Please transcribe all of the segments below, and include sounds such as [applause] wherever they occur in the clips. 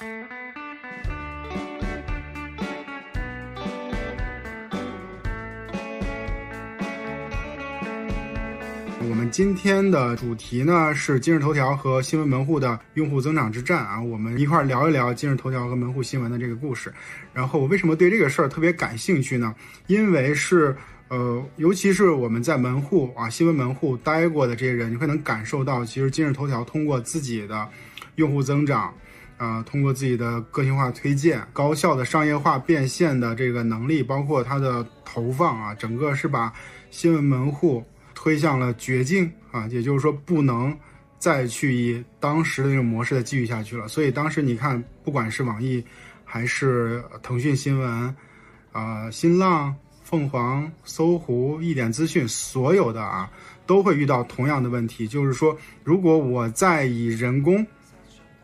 我们今天的主题呢是今日头条和新闻门户的用户增长之战啊，我们一块儿聊一聊今日头条和门户新闻的这个故事。然后我为什么对这个事儿特别感兴趣呢？因为是呃，尤其是我们在门户啊新闻门户待过的这些人，你会能感受到，其实今日头条通过自己的用户增长，啊，通过自己的个性化推荐、高效的商业化变现的这个能力，包括它的投放啊，整个是把新闻门户。推向了绝境啊，也就是说不能再去以当时的那种模式再继续下去了。所以当时你看，不管是网易，还是腾讯新闻，啊，新浪、凤凰、搜狐、一点资讯，所有的啊，都会遇到同样的问题，就是说，如果我再以人工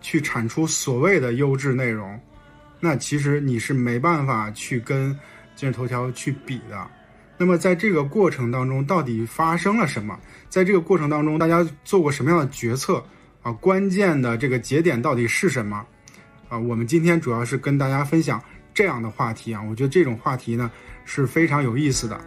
去产出所谓的优质内容，那其实你是没办法去跟今日头条去比的。那么在这个过程当中，到底发生了什么？在这个过程当中，大家做过什么样的决策？啊，关键的这个节点到底是什么？啊，我们今天主要是跟大家分享这样的话题啊，我觉得这种话题呢是非常有意思的。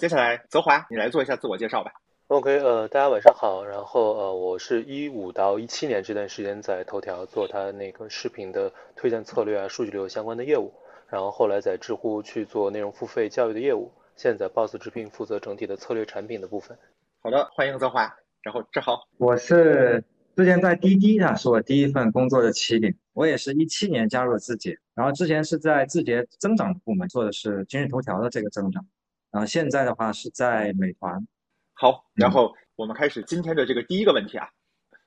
接下来，泽华，你来做一下自我介绍吧。OK，呃，大家晚上好。然后，呃，我是一五到一七年这段时间在头条做它那个视频的推荐策略啊、数据流相关的业务。然后后来在知乎去做内容付费教育的业务。现在 Boss 直聘负责整体的策略产品的部分。好的，欢迎泽华。然后志豪，我是之前在滴滴啊，是我第一份工作的起点。我也是一七年加入了字节，然后之前是在字节增长部门做的是今日头条的这个增长。然后现在的话是在美团。好，然后我们开始今天的这个第一个问题啊，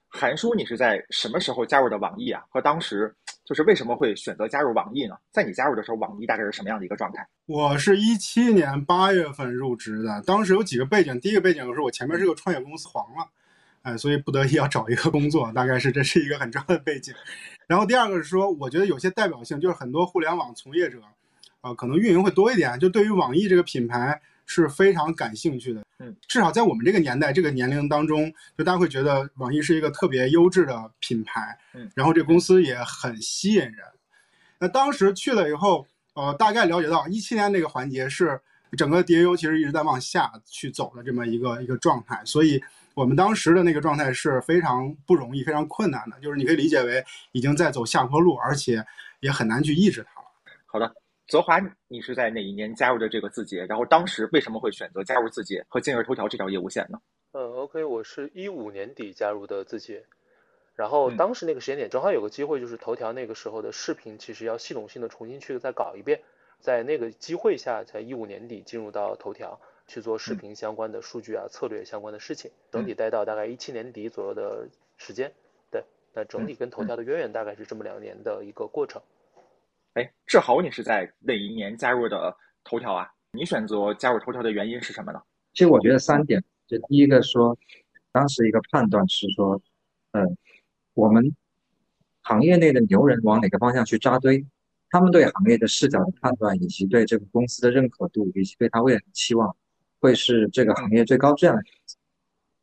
韩叔，你是在什么时候加入的网易啊？和当时就是为什么会选择加入网易呢？在你加入的时候，网易大概是什么样的一个状态？我是一七年八月份入职的，当时有几个背景，第一个背景就是我前面是个创业公司黄了，哎，所以不得已要找一个工作，大概是这是一个很重要的背景。然后第二个是说，我觉得有些代表性，就是很多互联网从业者。啊，可能运营会多一点，就对于网易这个品牌是非常感兴趣的。嗯，至少在我们这个年代、这个年龄当中，就大家会觉得网易是一个特别优质的品牌。嗯，然后这公司也很吸引人。那当时去了以后，呃，大概了解到一七年那个环节是整个 DAU 其实一直在往下去走的这么一个一个状态，所以我们当时的那个状态是非常不容易、非常困难的，就是你可以理解为已经在走下坡路，而且也很难去抑制它了。好的。泽华，你是在哪一年加入的这个字节？然后当时为什么会选择加入字节和今日头条这条业务线呢？嗯，OK，我是一五年底加入的字节，然后当时那个时间点正好有个机会，就是头条那个时候的视频其实要系统性的重新去再搞一遍，在那个机会下，在一五年底进入到头条去做视频相关的数据啊、策略相关的事情，整体待到大概一七年底左右的时间。对，那整体跟头条的渊源大概是这么两年的一个过程。哎，志豪，你是在哪一年加入的头条啊？你选择加入头条的原因是什么呢？其实我觉得三点，就第一个说，当时一个判断是说，嗯，我们行业内的牛人往哪个方向去扎堆，他们对行业的视角的判断，以及对这个公司的认可度，以及对他未来的期望，会是这个行业最高质量的选择。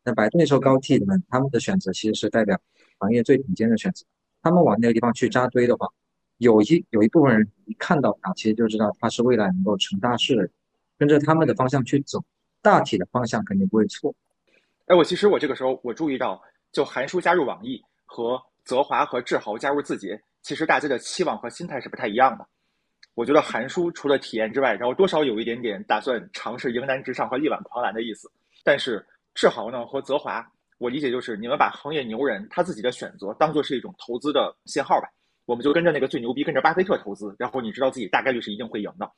那百度那时候高 T 的们，他们的选择其实是代表行业最顶尖的选择，他们往那个地方去扎堆的话。有一有一部分人一看到他，其实就知道他是未来能够成大事的人，跟着他们的方向去走，大体的方向肯定不会错。哎，我其实我这个时候我注意到，就韩叔加入网易和泽华和志豪加入字节，其实大家的期望和心态是不太一样的。我觉得韩叔除了体验之外，然后多少有一点点打算尝试迎难直上和力挽狂澜的意思。但是志豪呢和泽华，我理解就是你们把行业牛人他自己的选择当做是一种投资的信号吧。我们就跟着那个最牛逼，跟着巴菲特投资，然后你知道自己大概率是一定会赢的。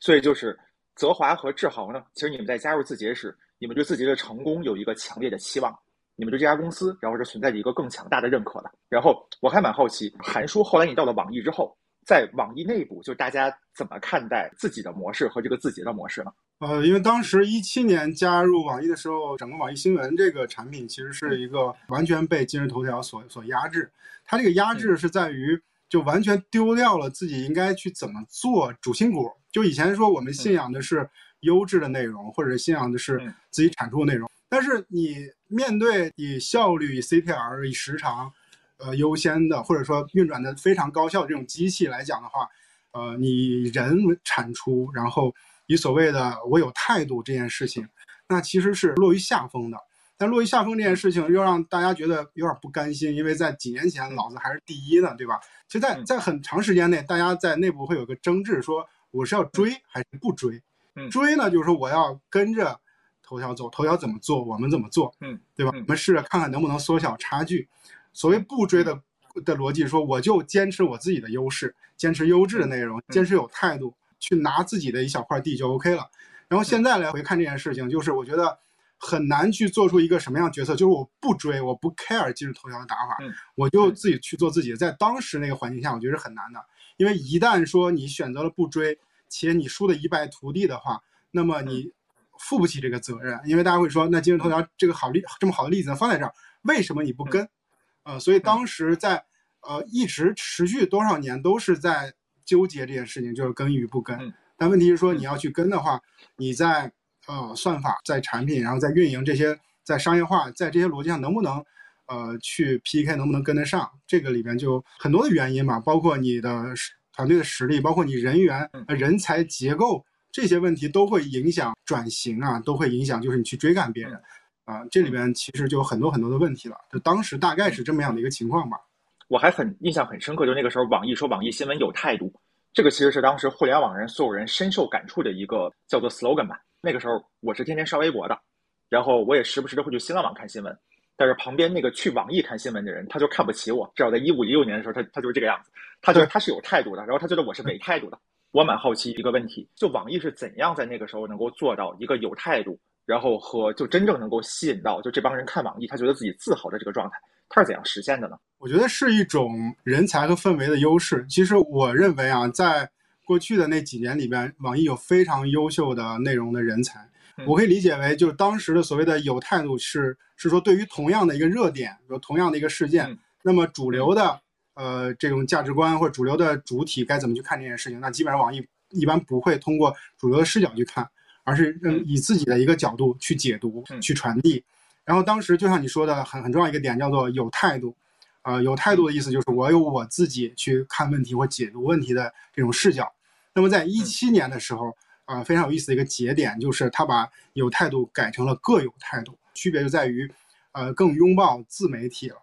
所以就是泽华和志豪呢，其实你们在加入字节时，你们对自己的成功有一个强烈的期望，你们对这家公司，然后是存在着一个更强大的认可的。然后我还蛮好奇，韩叔后来你到了网易之后，在网易内部，就大家怎么看待自己的模式和这个字节的模式呢？呃，因为当时一七年加入网易的时候，整个网易新闻这个产品其实是一个完全被今日头条所所压制。它这个压制是在于，就完全丢掉了自己应该去怎么做主心骨。就以前说我们信仰的是优质的内容，或者信仰的是自己产出的内容，但是你面对以效率、以 CTR、以时长，呃优先的，或者说运转的非常高效的这种机器来讲的话，呃，你人产出，然后。以所谓的我有态度这件事情，那其实是落于下风的。但落于下风这件事情又让大家觉得有点不甘心，因为在几年前老子还是第一呢，对吧？其实，在在很长时间内，大家在内部会有个争执，说我是要追还是不追？追呢，就是说我要跟着头条走，头条怎么做，我们怎么做，嗯，对吧？我们试着看看能不能缩小差距。所谓不追的的逻辑，说我就坚持我自己的优势，坚持优质的内容，坚持有态度。去拿自己的一小块地就 OK 了，然后现在来回看这件事情，就是我觉得很难去做出一个什么样决策，就是我不追，我不 care 今日头条的打法，我就自己去做自己。在当时那个环境下，我觉得是很难的，因为一旦说你选择了不追，且你输的一败涂地的话，那么你负不起这个责任，因为大家会说，那今日头条这个好例这么好的例子放在这儿，为什么你不跟？呃，所以当时在呃一直持续多少年都是在。纠结这件事情就是跟与不跟，但问题是说你要去跟的话，你在呃算法、在产品、然后在运营这些、在商业化、在这些逻辑上能不能呃去 PK，能不能跟得上？这个里边就很多的原因嘛，包括你的团队的实力，包括你人员、人才结构这些问题都会影响转型啊，都会影响就是你去追赶别人啊，这里边其实就有很多很多的问题了。就当时大概是这么样的一个情况吧。我还很印象很深刻，就那个时候网易说网易新闻有态度，这个其实是当时互联网人所有人深受感触的一个叫做 slogan 吧。那个时候我是天天刷微博的，然后我也时不时的会去新浪网看新闻，但是旁边那个去网易看新闻的人他就看不起我，至少在一五一六年的时候他他就是这个样子，他觉得他是有态度的，然后他觉得我是没态度的。我蛮好奇一个问题，就网易是怎样在那个时候能够做到一个有态度，然后和就真正能够吸引到就这帮人看网易，他觉得自己自豪的这个状态。它是怎样实现的呢？我觉得是一种人才和氛围的优势。其实我认为啊，在过去的那几年里边，网易有非常优秀的内容的人才。我可以理解为，就是当时的所谓的有态度，是是说对于同样的一个热点，有同样的一个事件，那么主流的呃这种价值观或者主流的主体该怎么去看这件事情？那基本上网易一般不会通过主流的视角去看，而是嗯以自己的一个角度去解读、去传递。然后当时就像你说的，很很重要一个点叫做有态度，啊，有态度的意思就是我有我自己去看问题或解读问题的这种视角。那么在一七年的时候，啊，非常有意思的一个节点就是他把有态度改成了各有态度，区别就在于，呃，更拥抱自媒体了，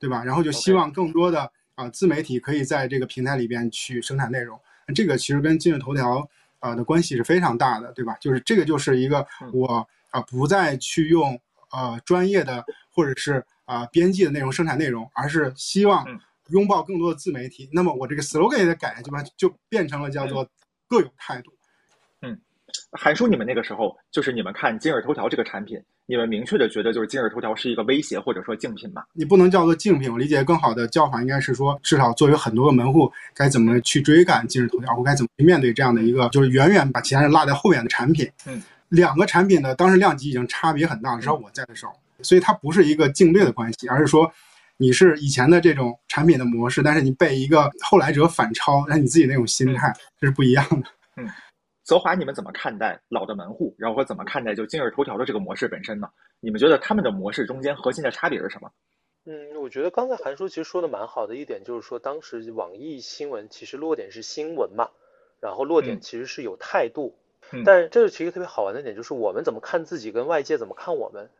对吧？然后就希望更多的啊自媒体可以在这个平台里边去生产内容。这个其实跟今日头条啊的关系是非常大的，对吧？就是这个就是一个我啊不再去用。呃，专业的或者是啊编辑的内容生产内容，而是希望拥抱更多的自媒体。那么我这个 slogan 也得改，就吧？就变成了叫做各有态度。嗯，韩叔，你们那个时候就是你们看今日头条这个产品，你们明确的觉得就是今日头条是一个威胁或者说竞品吗？你不能叫做竞品，我理解更好的叫法应该是说，至少作为很多个门户，该怎么去追赶今日头条，或该怎么去面对这样的一个就是远远把其他人落在后面的产品。嗯。两个产品的当时量级已经差别很大，至少我在的时候，所以它不是一个竞对的关系，而是说你是以前的这种产品的模式，但是你被一个后来者反超，那你自己那种心态这是不一样的。嗯，泽华，你们怎么看待老的门户，然后和怎么看待就今日头条的这个模式本身呢？你们觉得他们的模式中间核心的差别是什么？嗯，我觉得刚才韩叔其实说的蛮好的一点，就是说当时网易新闻其实落点是新闻嘛，然后落点其实是有态度。但这是其实特别好玩的点，就是我们怎么看自己，跟外界怎么看我们。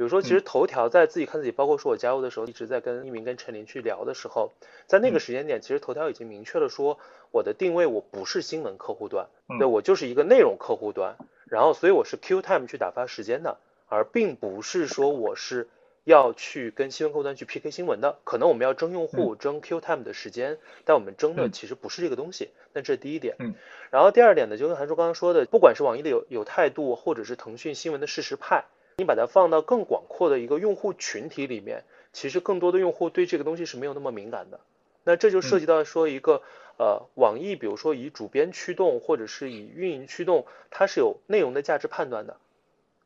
比如说，其实头条在自己看自己，包括说我加入的时候，一直在跟一鸣、跟陈林去聊的时候，在那个时间点，其实头条已经明确了说，我的定位我不是新闻客户端，对我就是一个内容客户端。然后，所以我是 Q time 去打发时间的，而并不是说我是。要去跟新闻客户端去 PK 新闻的，可能我们要争用户、争 Q time 的时间，但我们争的其实不是这个东西。那这是第一点。嗯。然后第二点呢，就跟韩叔刚刚说的，不管是网易的有有态度，或者是腾讯新闻的事实派，你把它放到更广阔的一个用户群体里面，其实更多的用户对这个东西是没有那么敏感的。那这就涉及到说一个呃，网易比如说以主编驱动或者是以运营驱动，它是有内容的价值判断的，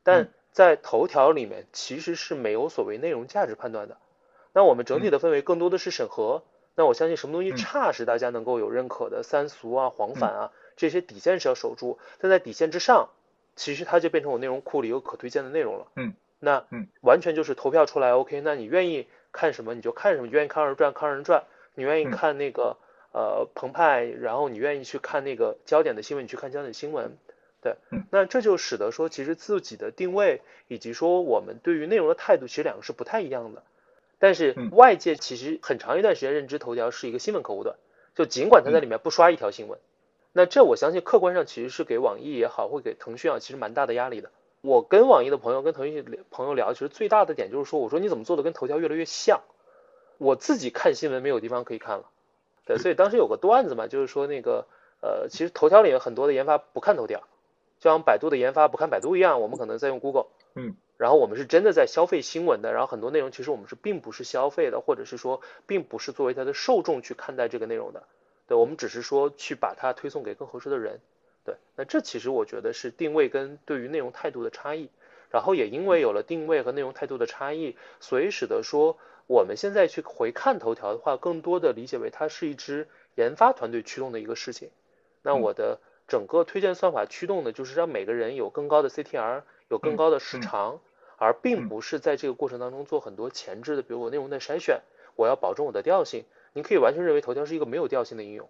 但在头条里面其实是没有所谓内容价值判断的。那我们整体的氛围更多的是审核。那我相信什么东西差是大家能够有认可的，三俗啊、黄反啊这些底线是要守住。但在底线之上，其实它就变成我内容库里有可推荐的内容了。嗯，那嗯，完全就是投票出来，OK，那你愿意看什么你就看什么，愿意看二人转看二人转，你愿意看那个。呃，澎湃，然后你愿意去看那个焦点的新闻，你去看焦点新闻，对，那这就使得说，其实自己的定位以及说我们对于内容的态度，其实两个是不太一样的。但是外界其实很长一段时间认知头条是一个新闻客户端，就尽管他在里面不刷一条新闻，那这我相信客观上其实是给网易也好，会给腾讯啊，其实蛮大的压力的。我跟网易的朋友跟腾讯朋友聊，其实最大的点就是说，我说你怎么做的跟头条越来越像？我自己看新闻没有地方可以看了。对，所以当时有个段子嘛，就是说那个呃，其实头条里面很多的研发不看头条，就像百度的研发不看百度一样，我们可能在用 Google，嗯，然后我们是真的在消费新闻的，然后很多内容其实我们是并不是消费的，或者是说并不是作为它的受众去看待这个内容的，对，我们只是说去把它推送给更合适的人，对，那这其实我觉得是定位跟对于内容态度的差异，然后也因为有了定位和内容态度的差异，所以使得说。我们现在去回看头条的话，更多的理解为它是一支研发团队驱动的一个事情。那我的整个推荐算法驱动的，就是让每个人有更高的 CTR，有更高的时长，而并不是在这个过程当中做很多前置的，比如我内容的筛选，我要保证我的调性。您可以完全认为头条是一个没有调性的应用。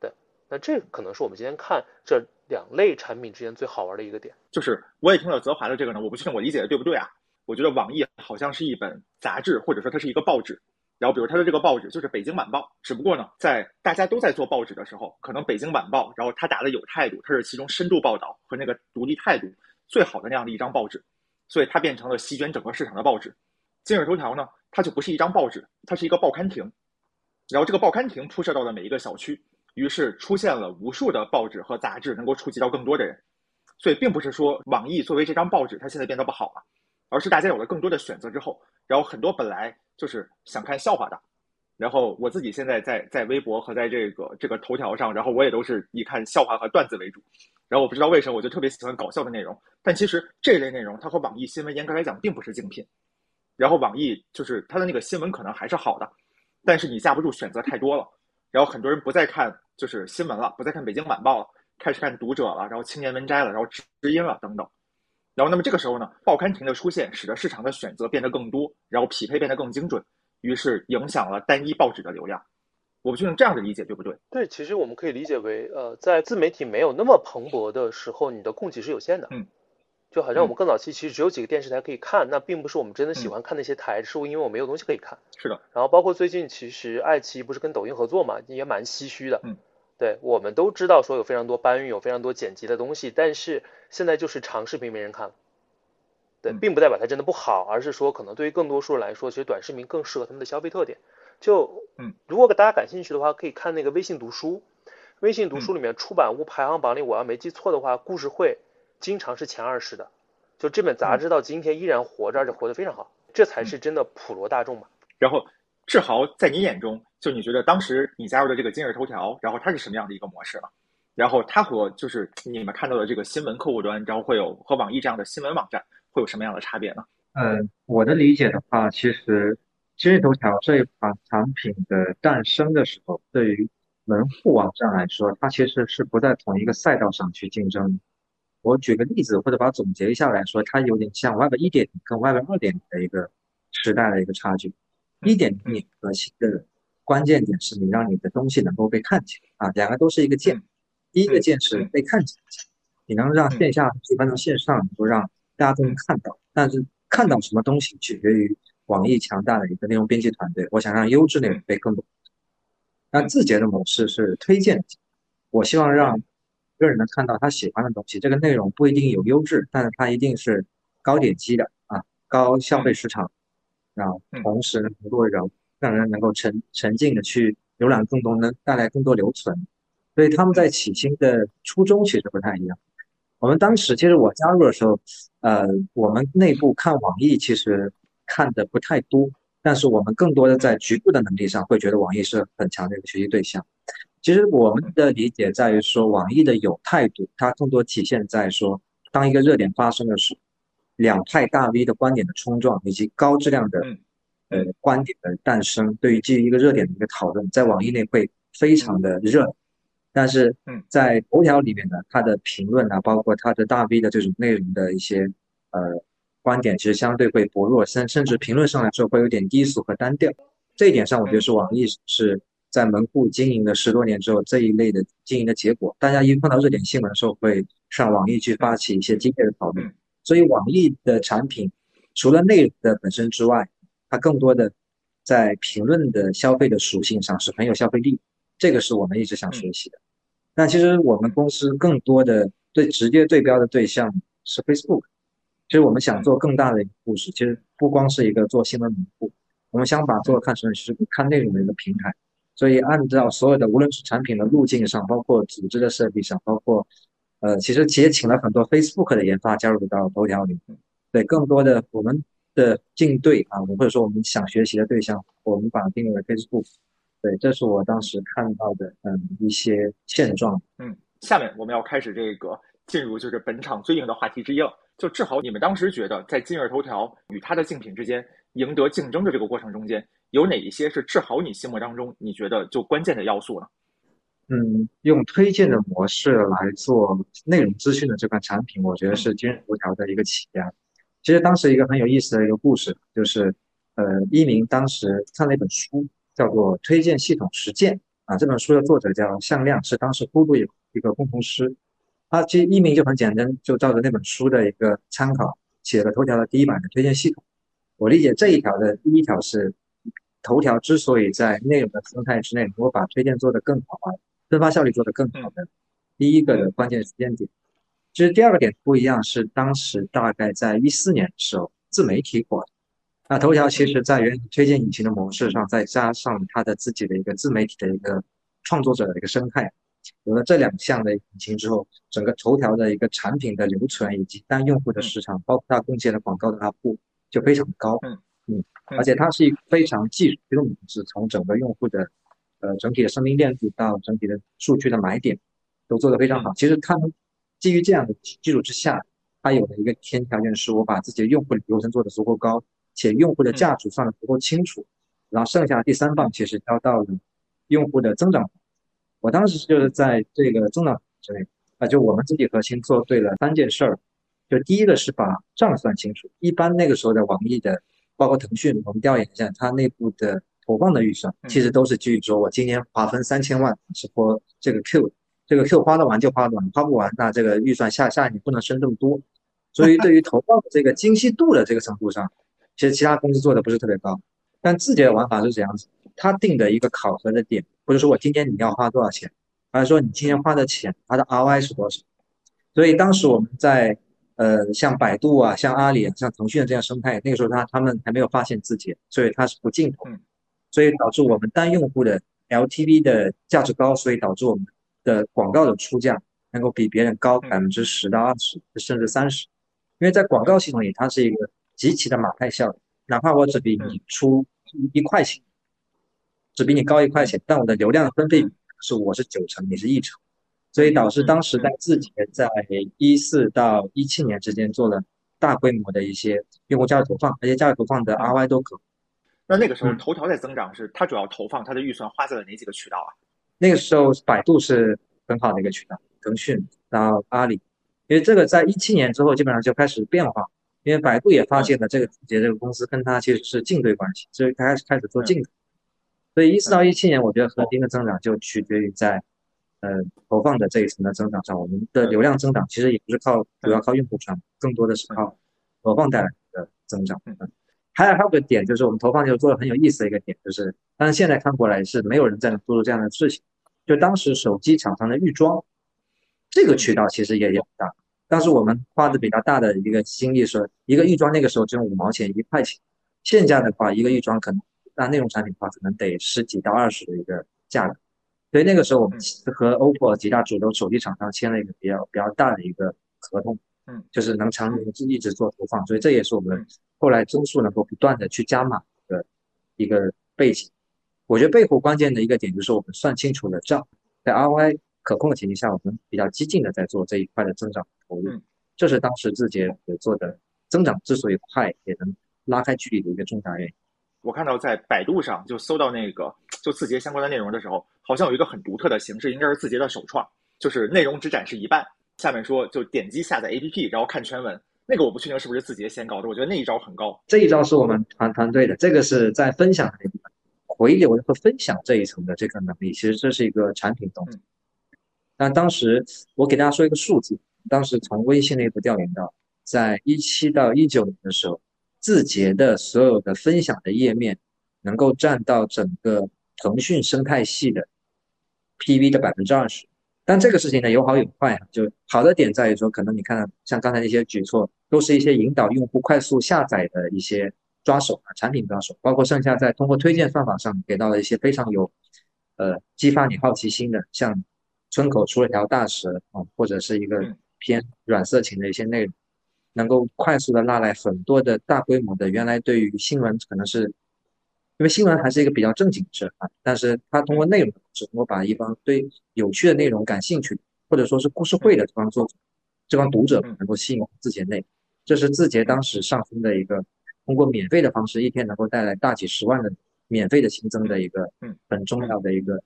对，那这可能是我们今天看这两类产品之间最好玩的一个点。就是我也听到泽华的这个呢，我不确定我理解的对不对啊？我觉得网易好像是一本杂志，或者说它是一个报纸。然后，比如它的这个报纸就是《北京晚报》，只不过呢，在大家都在做报纸的时候，可能《北京晚报》，然后它打的有态度，它是其中深度报道和那个独立态度最好的那样的一张报纸，所以它变成了席卷整个市场的报纸。今日头条呢，它就不是一张报纸，它是一个报刊亭。然后这个报刊亭铺设到了每一个小区，于是出现了无数的报纸和杂志，能够触及到更多的人。所以，并不是说网易作为这张报纸，它现在变得不好了。而是大家有了更多的选择之后，然后很多本来就是想看笑话的，然后我自己现在在在微博和在这个这个头条上，然后我也都是以看笑话和段子为主。然后我不知道为什么我就特别喜欢搞笑的内容，但其实这类内容它和网易新闻严格来讲并不是竞品。然后网易就是它的那个新闻可能还是好的，但是你架不住选择太多了，然后很多人不再看就是新闻了，不再看北京晚报了，开始看读者了，然后青年文摘了，然后知音了等等。然后，那么这个时候呢，报刊亭的出现使得市场的选择变得更多，然后匹配变得更精准，于是影响了单一报纸的流量。我们就用这样的理解对不对？对，其实我们可以理解为，呃，在自媒体没有那么蓬勃的时候，你的供给是有限的。嗯，就好像我们更早期其实只有几个电视台可以看，那并不是我们真的喜欢看那些台，是因为我没有东西可以看。是的。然后包括最近其实爱奇艺不是跟抖音合作嘛，也蛮唏嘘的。嗯。对，我们都知道说有非常多搬运，有非常多剪辑的东西，但是现在就是长视频没人看了。对，并不代表它真的不好，而是说可能对于更多数人来说，其实短视频更适合他们的消费特点。就，嗯，如果大家感兴趣的话，可以看那个微信读书。微信读书里面出版物排行榜里，我要没记错的话，故事会经常是前二十的。就这本杂志到今天依然活着，而且活得非常好，这才是真的普罗大众嘛。然后，志豪在你眼中，就你觉得当时你加入的这个今日头条，然后它是什么样的一个模式呢？然后它和就是你们看到的这个新闻客户端，然后会有和网易这样的新闻网站。会有什么样的差别呢？嗯，我的理解的话，其实今日头条这一款产品的诞生的时候，对于门户网站来说，它其实是不在同一个赛道上去竞争。我举个例子，或者把它总结一下来说，它有点像 Web 一点零跟 Web 二点零的一个时代的一个差距。一点零核心的关键点是你让你的东西能够被看见啊，两个都是一个键，第一个键是被看见，你能让线下搬到线上，能够让大家都能看到，但是看到什么东西取决于网易强大的一个内容编辑团队。我想让优质内容被更多。那字节的模式是推荐，我希望让个人能看到他喜欢的东西。这个内容不一定有优质，但是它一定是高点击的啊，高消费市场，然后同时能够让让人能够沉沉浸的去浏览更多，能带来更多留存。所以他们在起心的初衷其实不太一样。我们当时其实我加入的时候，呃，我们内部看网易其实看的不太多，但是我们更多的在局部的能力上会觉得网易是很强的一个学习对象。其实我们的理解在于说，网易的有态度，它更多体现在说，当一个热点发生的时候，两派大 V 的观点的冲撞，以及高质量的呃观点的诞生，对于基于一个热点的一个讨论，在网易内会非常的热。但是在头条里面呢，它的评论啊，包括它的大 V 的这种内容的一些呃观点，其实相对会薄弱，甚甚至评论上来说会有点低俗和单调。这一点上，我觉得是网易是。在门户经营了十多年之后，这一类的经营的结果，大家一碰到热点新闻的时候，会上网易去发起一些激烈的讨论。所以，网易的产品除了内容的本身之外，它更多的在评论的消费的属性上是很有消费力，这个是我们一直想学习的。那其实我们公司更多的对直接对标的对象是 Facebook。其实我们想做更大的一个故事，其实不光是一个做新闻门户，我们想把做看成是看内容的一个平台。所以，按照所有的，无论是产品的路径上，包括组织的设计上，包括，呃，其实企业请了很多 Facebook 的研发加入到头条里面。对，更多的我们的竞对啊，我或者说我们想学习的对象，我们把它定位为 Facebook。对，这是我当时看到的，嗯，一些现状。嗯，下面我们要开始这个进入就是本场最硬的话题之一了。就志豪，你们当时觉得在今日头条与它的竞品之间赢得竞争的这个过程中间。有哪一些是治好你心目当中你觉得就关键的要素呢？嗯，用推荐的模式来做内容资讯的这款产品，我觉得是今日头条的一个起家。其实当时一个很有意思的一个故事，就是呃，一鸣当时看了一本书，叫做《推荐系统实践》啊。这本书的作者叫向亮，是当时呼噜有一个共同师。他其实一鸣就很简单，就照着那本书的一个参考，写了头条的第一版的推荐系统。我理解这一条的第一条是。头条之所以在内容的生态之内能够把推荐做得更好啊，分发效率做得更好的第一个的关键时间点，其实第二个点不一样，是当时大概在一四年的时候，自媒体火，那头条其实在原推荐引擎的模式上，再加上它的自己的一个自媒体的一个创作者的一个生态，有了这两项的引擎之后，整个头条的一个产品的留存以及单用户的市场，包括它贡献的广告的阿布就非常高。嗯，而且它是一个非常技术驱动的模式，从整个用户的呃整体的生命链路到整体的数据的买点，都做得非常好。其实他们基于这样的基础之下，它有了一个前提条件是我把自己的用户流程做得足够高，且用户的价值算得足够清楚，然后剩下第三棒其实交到了用户的增长。我当时就是在这个增长之内，啊，就我们自己核心做对了三件事儿，就第一个是把账算清楚。一般那个时候的网易的。包括腾讯，我们调研一下它内部的投放的预算，其实都是基于说我今年划分三千万是播这个 Q，这个 Q 花得完就花得完，花不完那这个预算下下一年不能升这么多。所以对于投放的这个精细度的这个程度上，[laughs] 其实其他公司做的不是特别高。但字节的玩法是怎样子，它定的一个考核的点，不是说我今年你要花多少钱，而是说你今年花的钱它的 ROI 是多少。所以当时我们在。呃，像百度啊，像阿里啊，像腾讯的这样生态，那个时候他他们还没有发现自己，所以它是不进投，所以导致我们单用户的 LTV 的价值高，所以导致我们的广告的出价能够比别人高百分之十到二十，甚至三十。因为在广告系统里，它是一个极其的马太效应，哪怕我只比你出一块钱，只比你高一块钱，但我的流量分配是我是九成，你是一成。所以导致当时在字节在一四到一七年之间做了大规模的一些用户价值投放，而且价值投放的 RY 都可。那那个时候头条在增长，是它主要投放它的预算花在了哪几个渠道啊？那个时候百度是很好的一个渠道，腾讯，然后阿里，因为这个在一七年之后基本上就开始变化，因为百度也发现了这个字节这个公司跟它其实是竞对关系，所以开始开始做竞争。所以一四到一七年，我觉得核心的增长就取决于在。呃，投放的这一层的增长上，我们的流量增长其实也不是靠主要靠用户传，更多的是靠投放带来的增长。嗯，还有还有个点就是我们投放就做的很有意思的一个点，就是但是现在看过来是没有人在做这样的事情。就当时手机厂商的预装这个渠道其实也也很大，当时我们花的比较大的一个精力是一个预装，那个时候只有五毛钱一块钱，现价的话一个预装可能那内容产品的话可能得十几到二十的一个价格。所以那个时候，我们和 OPPO 几大主流手机厂商签了一个比较比较大的一个合同，嗯，就是能长期一直做投放，所以这也是我们后来增速能够不断的去加码的一个背景。我觉得背后关键的一个点就是我们算清楚了账，在 ROI 可控的前提下，我们比较激进的在做这一块的增长投入。这是当时字节做的增长之所以快，也能拉开距离的一个重大原因。我看到在百度上就搜到那个就字节相关的内容的时候，好像有一个很独特的形式，应该是字节的首创，就是内容只展示一半，下面说就点击下载 APP，然后看全文。那个我不确定是不是字节先搞的，我觉得那一招很高。这一招是我们团团队的，这个是在分享那回流和分享这一层的这个能力，其实这是一个产品动作。但当时我给大家说一个数字，当时从微信内部调研到，在一七到一九年的时候，字节的所有的分享的页面能够占到整个腾讯生态系的 PV 的百分之二十。但这个事情呢有好有坏，就好的点在于说，可能你看像刚才那些举措，都是一些引导用户快速下载的一些抓手啊，产品抓手，包括剩下在通过推荐算法上给到了一些非常有，呃，激发你好奇心的，像村口出了条大蛇啊，或者是一个偏软色情的一些内容，能够快速的拉来很多的大规模的，原来对于新闻可能是。因为新闻还是一个比较正经的事啊，但是它通过内容只能够把一帮对有趣的内容感兴趣，或者说是故事会的这帮作者、这帮读者能够吸引字节内，这是字节当时上升的一个通过免费的方式，一天能够带来大几十万的免费的新增的一个很重要的一个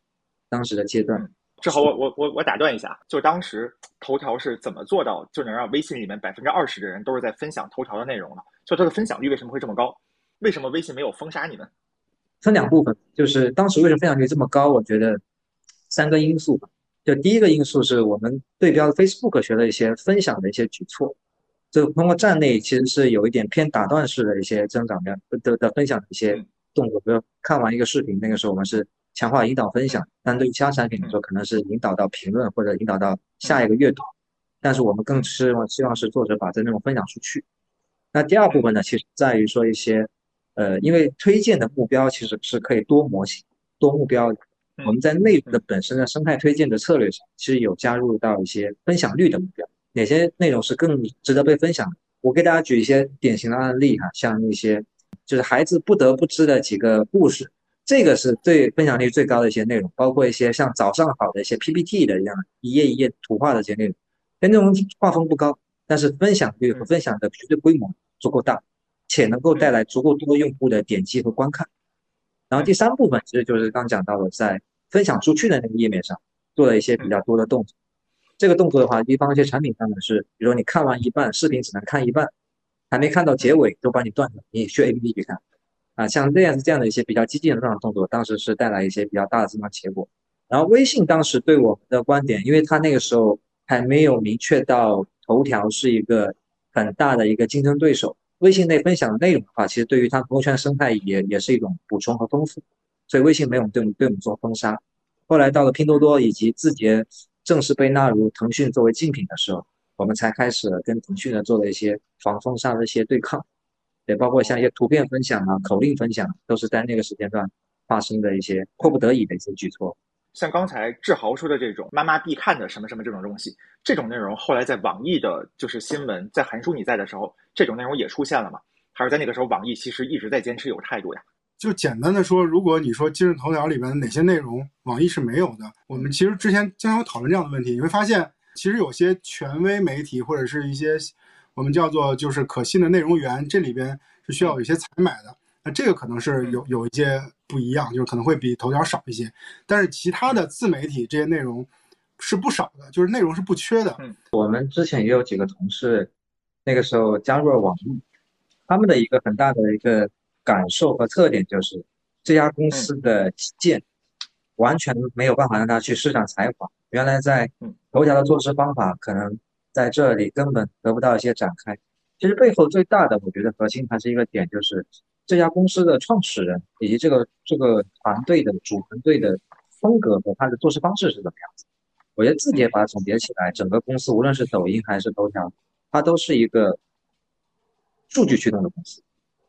当时的阶段。志豪，我我我我打断一下，就当时头条是怎么做到就能让微信里面百分之二十的人都是在分享头条的内容呢？就它的分享率为什么会这么高？为什么微信没有封杀你们？分两部分，就是当时为什么分享率这么高？我觉得三个因素吧。就第一个因素是我们对标 Facebook 学了一些分享的一些举措，就通过站内其实是有一点偏打断式的一些增长的的的分享的一些动作。比如看完一个视频，那个时候我们是强化引导分享，但对于其他产品来说，可能是引导到评论或者引导到下一个阅读。但是我们更希望希望是作者把这内容分享出去。那第二部分呢，其实在于说一些。呃，因为推荐的目标其实是可以多模型、多目标的。我们在内容的本身的生态推荐的策略上，其实有加入到一些分享率的目标，哪些内容是更值得被分享的？我给大家举一些典型的案例哈，像一些就是孩子不得不知的几个故事，这个是最分享率最高的一些内容，包括一些像早上好的一些 PPT 的一样一页一页图画的一些内容，那内容画风不高，但是分享率和分享的绝对规模足够大。且能够带来足够多用户的点击和观看。然后第三部分其实就是刚讲到的，在分享出去的那个页面上做了一些比较多的动作。这个动作的话，一方一些产品上面是，比如说你看完一半，视频只能看一半，还没看到结尾都把你断了，你去 APP 去看。啊，像这样这样的一些比较激进的这样动作，当时是带来一些比较大的增长结果。然后微信当时对我们的观点，因为它那个时候还没有明确到头条是一个很大的一个竞争对手。微信内分享的内容的话，其实对于它朋友圈生态也也是一种补充和丰富，所以微信没有对我们对我们做封杀。后来到了拼多多以及字节正式被纳入腾讯作为竞品的时候，我们才开始跟腾讯呢做了一些防封杀的一些对抗，也包括像一些图片分享啊、口令分享，都是在那个时间段发生的一些迫不得已的一些举措。像刚才志豪说的这种妈妈必看的什么什么这种东西，这种内容后来在网易的就是新闻，在韩叔你在的时候，这种内容也出现了吗？还是在那个时候，网易其实一直在坚持有态度呀？就简单的说，如果你说今日头条里边哪些内容网易是没有的，我们其实之前经常讨论这样的问题，你会发现，其实有些权威媒体或者是一些我们叫做就是可信的内容源，这里边是需要有一些采买的。那这个可能是有有一些不一样，就是可能会比头条少一些，但是其他的自媒体这些内容是不少的，就是内容是不缺的。嗯，我们之前也有几个同事，那个时候加入了网易，他们的一个很大的一个感受和特点就是，这家公司的基建完全没有办法让他去施展才华。原来在头条的做事方法，可能在这里根本得不到一些展开。其实背后最大的，我觉得核心还是一个点，就是。这家公司的创始人以及这个这个团队的主团队的风格和他的做事方式是怎么样子？我觉得字节把它总结起来，整个公司无论是抖音还是头条，它都是一个数据驱动的公司。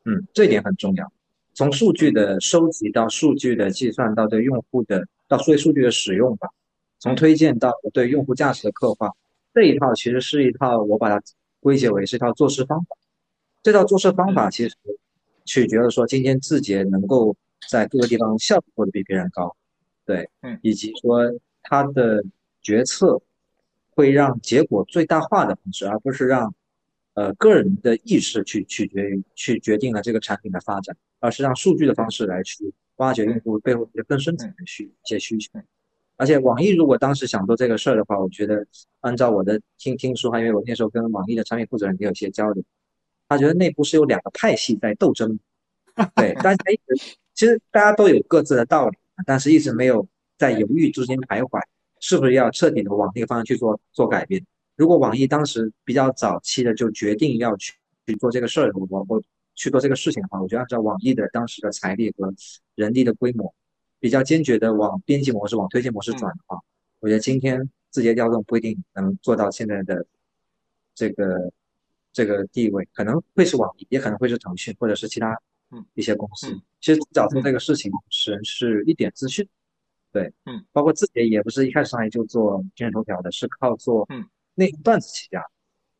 嗯，这一点很重要。从数据的收集到数据的计算，到对用户的到对数据的使用吧，从推荐到对用户价值的刻画，这一套其实是一套我把它归结为是一套做事方法。这套做事方法其实。取决于说今天字节能够在各个地方效率做得比别人高，对，嗯，以及说他的决策会让结果最大化的方式，而不是让呃个人的意识去取决于去决定了这个产品的发展，而是让数据的方式来去挖掘用户背后一些更深层的需一些需求。而且网易如果当时想做这个事儿的话，我觉得按照我的听听说，因为我那时候跟网易的产品负责人也有一些交流，他觉得内部是有两个派系在斗争，[laughs] 对，大家一直其实大家都有各自的道理，但是一直没有在犹豫之间徘徊，是不是要彻底的往那个方向去做做改变？如果网易当时比较早期的就决定要去去做这个事儿，我我去做这个事情的话，我觉得按照网易的当时的财力和人力的规模。比较坚决的往编辑模式、往推荐模式转的话，我觉得今天字节调动不一定能做到现在的这个这个地位，可能会是网易，也可能会是腾讯或者是其他一些公司。其实早做这个事情是是一点资讯，对，嗯，包括字节也不是一开始上来就做今日头条的，是靠做那段子起家，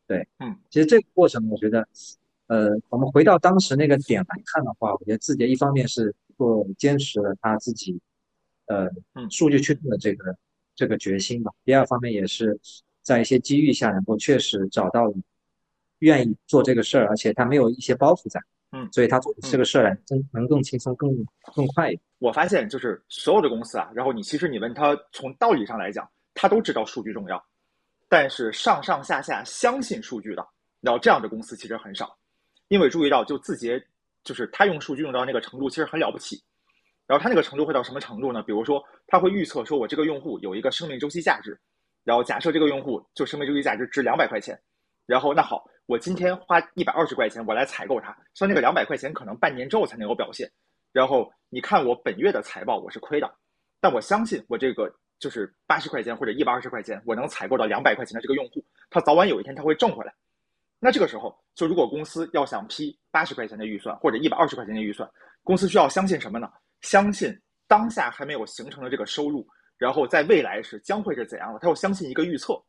对，嗯，其实这个过程我觉得，呃，我们回到当时那个点来看的话，我觉得字节一方面是。做坚持了他自己，呃，数据驱动的这个这个决心吧。第二方面也是在一些机遇下，能够确实找到了愿意做这个事儿，而且他没有一些包袱在，嗯，所以他做这个事儿来更能更轻松、更更快一点。我发现就是所有的公司啊，然后你其实你问他从道理上来讲，他都知道数据重要，但是上上下下相信数据的，然后这样的公司其实很少，因为注意到就字节。就是他用数据用到那个程度，其实很了不起。然后他那个程度会到什么程度呢？比如说，他会预测说，我这个用户有一个生命周期价值。然后假设这个用户就生命周期价值值两百块钱。然后那好，我今天花一百二十块钱我来采购它，像那个两百块钱可能半年之后才能有表现。然后你看我本月的财报我是亏的，但我相信我这个就是八十块钱或者一百二十块钱，我能采购到两百块钱的这个用户，他早晚有一天他会挣回来。那这个时候，就如果公司要想批八十块钱的预算或者一百二十块钱的预算，公司需要相信什么呢？相信当下还没有形成的这个收入，然后在未来是将会是怎样的？他要相信一个预测。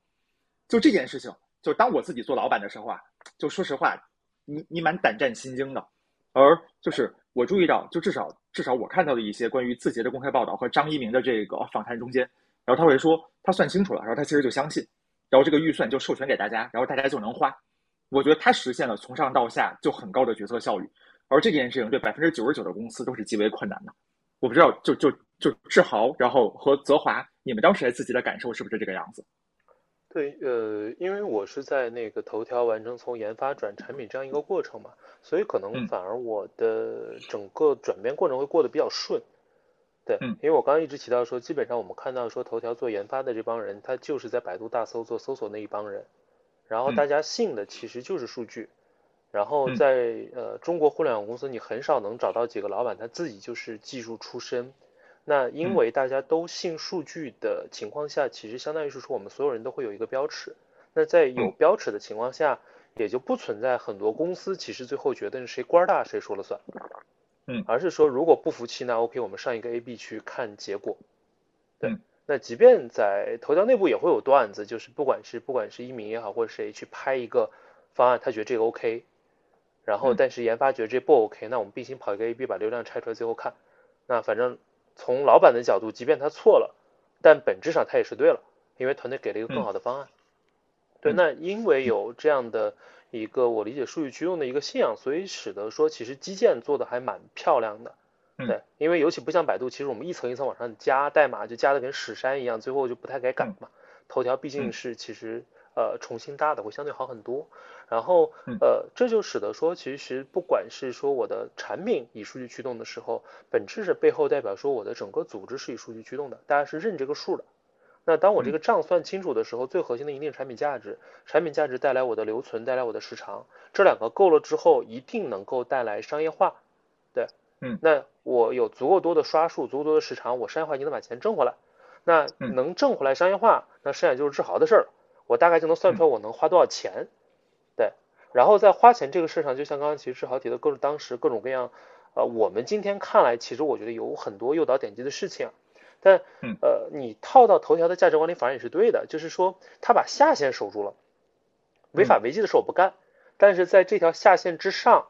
就这件事情，就当我自己做老板的时候啊，就说实话，你你蛮胆战心惊的。而就是我注意到，就至少至少我看到的一些关于字节的公开报道和张一鸣的这个访谈中间，然后他会说他算清楚了，然后他其实就相信，然后这个预算就授权给大家，然后大家就能花。我觉得它实现了从上到下就很高的决策效率，而这件事情对百分之九十九的公司都是极为困难的。我不知道，就就就志豪，然后和泽华，你们当时自己的感受是不是这个样子？对，呃，因为我是在那个头条完成从研发转产品这样一个过程嘛，所以可能反而我的整个转变过程会过得比较顺。对，因为我刚刚一直提到说，基本上我们看到说头条做研发的这帮人，他就是在百度大搜做搜索那一帮人。然后大家信的其实就是数据，然后在呃中国互联网公司，你很少能找到几个老板他自己就是技术出身。那因为大家都信数据的情况下，其实相当于是说我们所有人都会有一个标尺。那在有标尺的情况下，也就不存在很多公司其实最后决定谁官大谁说了算。嗯，而是说如果不服气，那 OK，我们上一个 A B 去看结果。对。那即便在头条内部也会有段子，就是不管是不管是一鸣也好，或者谁去拍一个方案，他觉得这个 OK，然后但是研发觉得这不 OK，那我们并行跑一个 A/B 把流量拆出来，最后看，那反正从老板的角度，即便他错了，但本质上他也是对了，因为团队给了一个更好的方案。对，那因为有这样的一个我理解数据驱动的一个信仰，所以使得说其实基建做的还蛮漂亮的。对，因为尤其不像百度，其实我们一层一层往上加代码，就加的跟屎山一样，最后就不太该改嘛。头条毕竟是其实呃重新搭的，会相对好很多。然后呃这就使得说，其实不管是说我的产品以数据驱动的时候，本质是背后代表说我的整个组织是以数据驱动的，大家是认这个数的。那当我这个账算清楚的时候，最核心的一定产品价值，产品价值带来我的留存，带来我的时长，这两个够了之后，一定能够带来商业化。对。嗯，那我有足够多的刷数，足够多的时长，我商业化就能把钱挣回来。那能挣回来商业化，那剩下就是志豪的事儿了。我大概就能算出来我能花多少钱。对，然后在花钱这个事上，就像刚刚其实志豪提的各种当时各种各样，呃，我们今天看来，其实我觉得有很多诱导点击的事情。但呃，你套到头条的价值观里反而也是对的，就是说他把下限守住了，违法违纪的事我不干，但是在这条下限之上，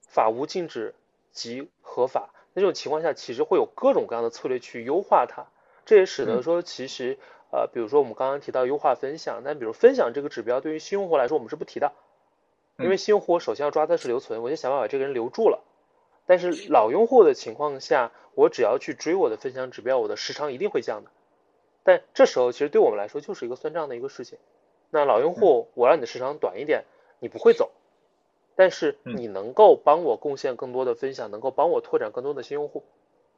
法无禁止。及合法，那这种情况下，其实会有各种各样的策略去优化它。这也使得说其实呃，比如说我们刚刚提到优化分享，但比如分享这个指标对于新用户来说我们是不提的，因为新用户首先要抓的是留存，我就想办法把这个人留住了。但是老用户的情况下，我只要去追我的分享指标，我的时长一定会降的。但这时候其实对我们来说就是一个算账的一个事情。那老用户，我让你的时长短一点，你不会走，但是你能够帮我贡献更多的分享，能够帮我拓展更多的新用户。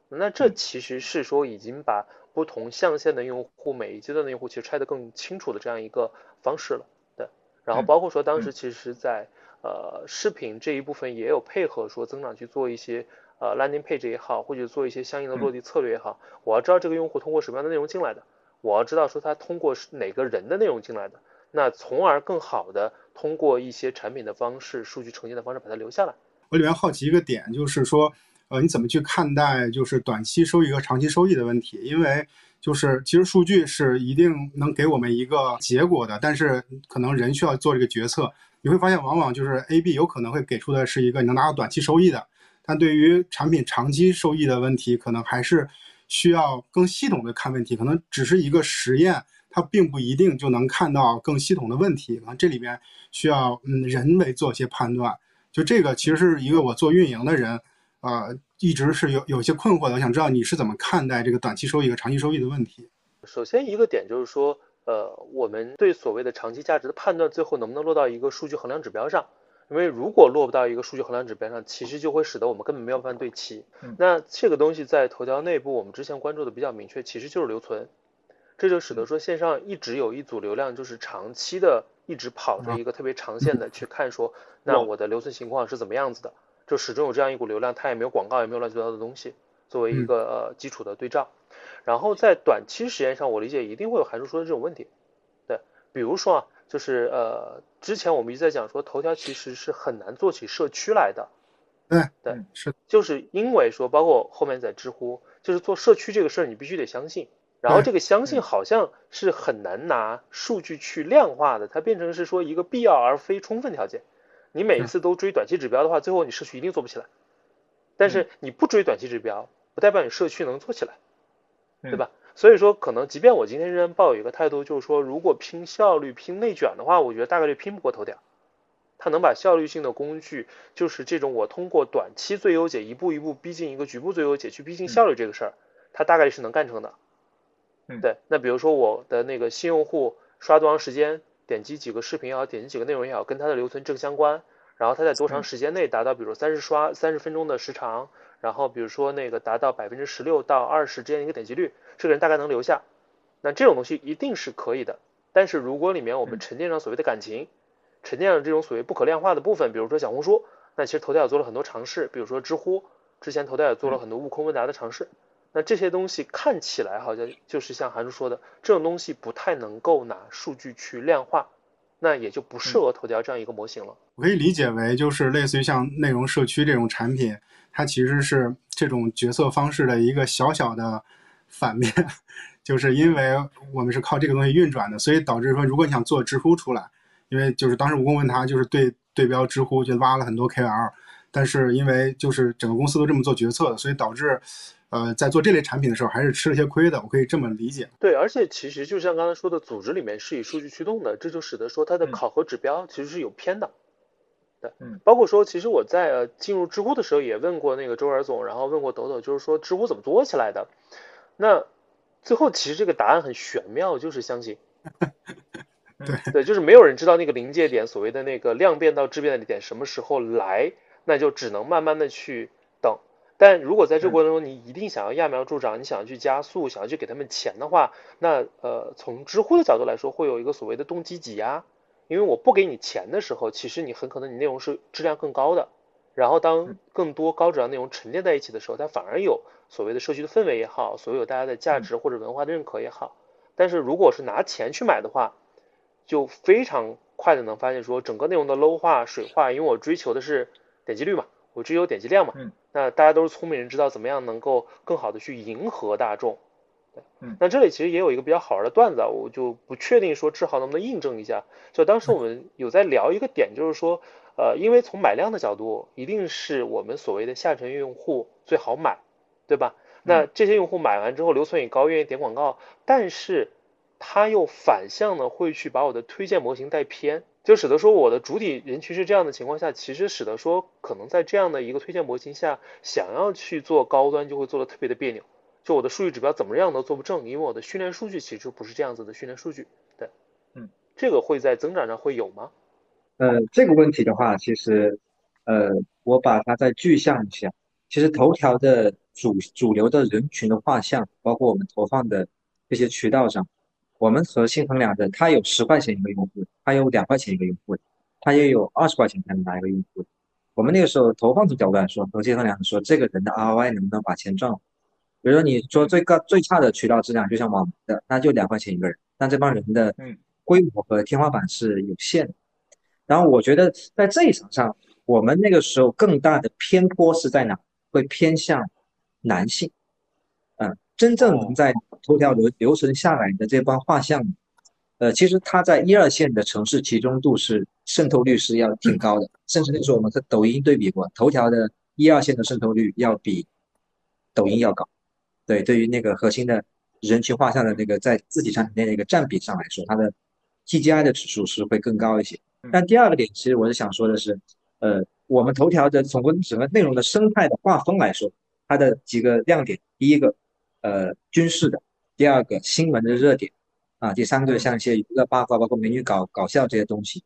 那这其实是说已经把不同象限的用户，每一阶段的用户其实拆得更清楚的这样一个方式了。对，然后包括说当时其实在呃视频这一部分也有配合说增长去做一些呃 landing page 也好，或者做一些相应的落地策略也好，我要知道这个用户通过什么样的内容进来的，我要知道说他通过哪个人的内容进来的。那从而更好的通过一些产品的方式、数据呈现的方式把它留下来。我里面好奇一个点，就是说，呃，你怎么去看待就是短期收益和长期收益的问题？因为就是其实数据是一定能给我们一个结果的，但是可能人需要做这个决策。你会发现，往往就是 A、B 有可能会给出的是一个你能拿到短期收益的，但对于产品长期收益的问题，可能还是需要更系统的看问题，可能只是一个实验。它并不一定就能看到更系统的问题啊，这里边需要嗯人为做一些判断。就这个其实是一个我做运营的人啊，一直是有有些困惑的。我想知道你是怎么看待这个短期收益和长期收益的问题。首先一个点就是说，呃，我们对所谓的长期价值的判断，最后能不能落到一个数据衡量指标上？因为如果落不到一个数据衡量指标上，其实就会使得我们根本没有办法对齐。那这个东西在头条内部，我们之前关注的比较明确，其实就是留存。这就使得说线上一直有一组流量，就是长期的一直跑着一个特别长线的去看说，那我的留存情况是怎么样子的？就始终有这样一股流量，它也没有广告，也没有乱七八糟的东西作为一个呃基础的对照。然后在短期实验上，我理解一定会有韩叔说的这种问题。对，比如说啊，就是呃之前我们一直在讲说，头条其实是很难做起社区来的。对对是，就是因为说，包括后面在知乎，就是做社区这个事儿，你必须得相信。然后这个相信好像是很难拿数据去量化的，它变成是说一个必要而非充分条件。你每一次都追短期指标的话，最后你社区一定做不起来。但是你不追短期指标，不代表你社区能做起来，对吧？所以说，可能即便我今天仍然抱有一个态度，就是说，如果拼效率、拼内卷的话，我觉得大概率拼不过头条。它能把效率性的工具，就是这种我通过短期最优解，一步一步逼近一个局部最优解，去逼近效率这个事儿，它大概率是能干成的。对，那比如说我的那个新用户刷多长时间，点击几个视频也好，点击几个内容也好，跟他的留存正相关。然后他在多长时间内达到，比如说三十刷三十分钟的时长，然后比如说那个达到百分之十六到二十之间的一个点击率，这个人大概能留下。那这种东西一定是可以的。但是如果里面我们沉淀上所谓的感情，沉淀上这种所谓不可量化的部分，比如说小红书，那其实头条也做了很多尝试，比如说知乎，之前头条也做了很多悟空问答的尝试。那这些东西看起来好像就是像韩叔说的，这种东西不太能够拿数据去量化，那也就不适合头条这样一个模型了。我可以理解为，就是类似于像内容社区这种产品，它其实是这种决策方式的一个小小的反面，[laughs] 就是因为我们是靠这个东西运转的，所以导致说，如果你想做知乎出来，因为就是当时蜈蚣问他就是对对标知乎，就挖了很多 KOL，但是因为就是整个公司都这么做决策的，所以导致。呃，在做这类产品的时候，还是吃了些亏的，我可以这么理解。对，而且其实就像刚才说的，组织里面是以数据驱动的，这就使得说它的考核指标其实是有偏的。对，嗯，包括说，其实我在呃进入知乎的时候也问过那个周尔总，然后问过抖抖，就是说知乎怎么做起来的。那最后其实这个答案很玄妙，就是相信。对对，就是没有人知道那个临界点，所谓的那个量变到质变的点什么时候来，那就只能慢慢的去。但如果在这过程中，你一定想要揠苗助长，你想要去加速，想要去给他们钱的话，那呃，从知乎的角度来说，会有一个所谓的动机挤压，因为我不给你钱的时候，其实你很可能你内容是质量更高的，然后当更多高质量内容沉淀在一起的时候，它反而有所谓的社区的氛围也好，所有大家的价值或者文化的认可也好。但是如果是拿钱去买的话，就非常快的能发现说整个内容的 low 化、水化，因为我追求的是点击率嘛，我追求点击量嘛。那大家都是聪明人，知道怎么样能够更好的去迎合大众。对，嗯，那这里其实也有一个比较好玩的段子，啊，我就不确定说志豪能不能印证一下。就当时我们有在聊一个点，就是说，呃，因为从买量的角度，一定是我们所谓的下沉用户最好买，对吧？那这些用户买完之后留存也高，愿意点广告，但是他又反向的会去把我的推荐模型带偏，就使得说我的主体人群是这样的情况下，其实使得说可能在这样的一个推荐模型下，想要去做高端就会做的特别的别扭。就我的数据指标怎么样都做不正，因为我的训练数据其实不是这样子的训练数据。对，嗯，这个会在增长上会有吗？呃，这个问题的话，其实，呃，我把它再具象一下。其实头条的主主流的人群的画像，包括我们投放的这些渠道上，我们核心衡量的，它有十块钱一个用户，它有两块钱一个用户，它也有二十块钱才能拿一个用户。我们那个时候投放从角度来说，核心衡量说这个人的 ROI 能不能把钱赚。比如说你说最高最差的渠道质量，就像网的，那就两块钱一个人，但这帮人的规模和天花板是有限的。然后我觉得在这一场上，我们那个时候更大的偏颇是在哪？会偏向男性。嗯，真正能在头条流留存下来的这帮画像，呃，其实它在一二线的城市集中度是渗透率是要挺高的，甚至那时候我们和抖音对比过，头条的一二线的渗透率要比抖音要高。对，对于那个核心的人群画像的那个在自己产品内的一个占比上来说，它的 TGI 的指数是会更高一些。但第二个点，其实我是想说的是，呃，我们头条的从整个内容的生态的画风来说，它的几个亮点，第一个，呃，军事的；第二个，新闻的热点；啊，第三个像一些娱乐八卦，包括美女搞搞笑这些东西，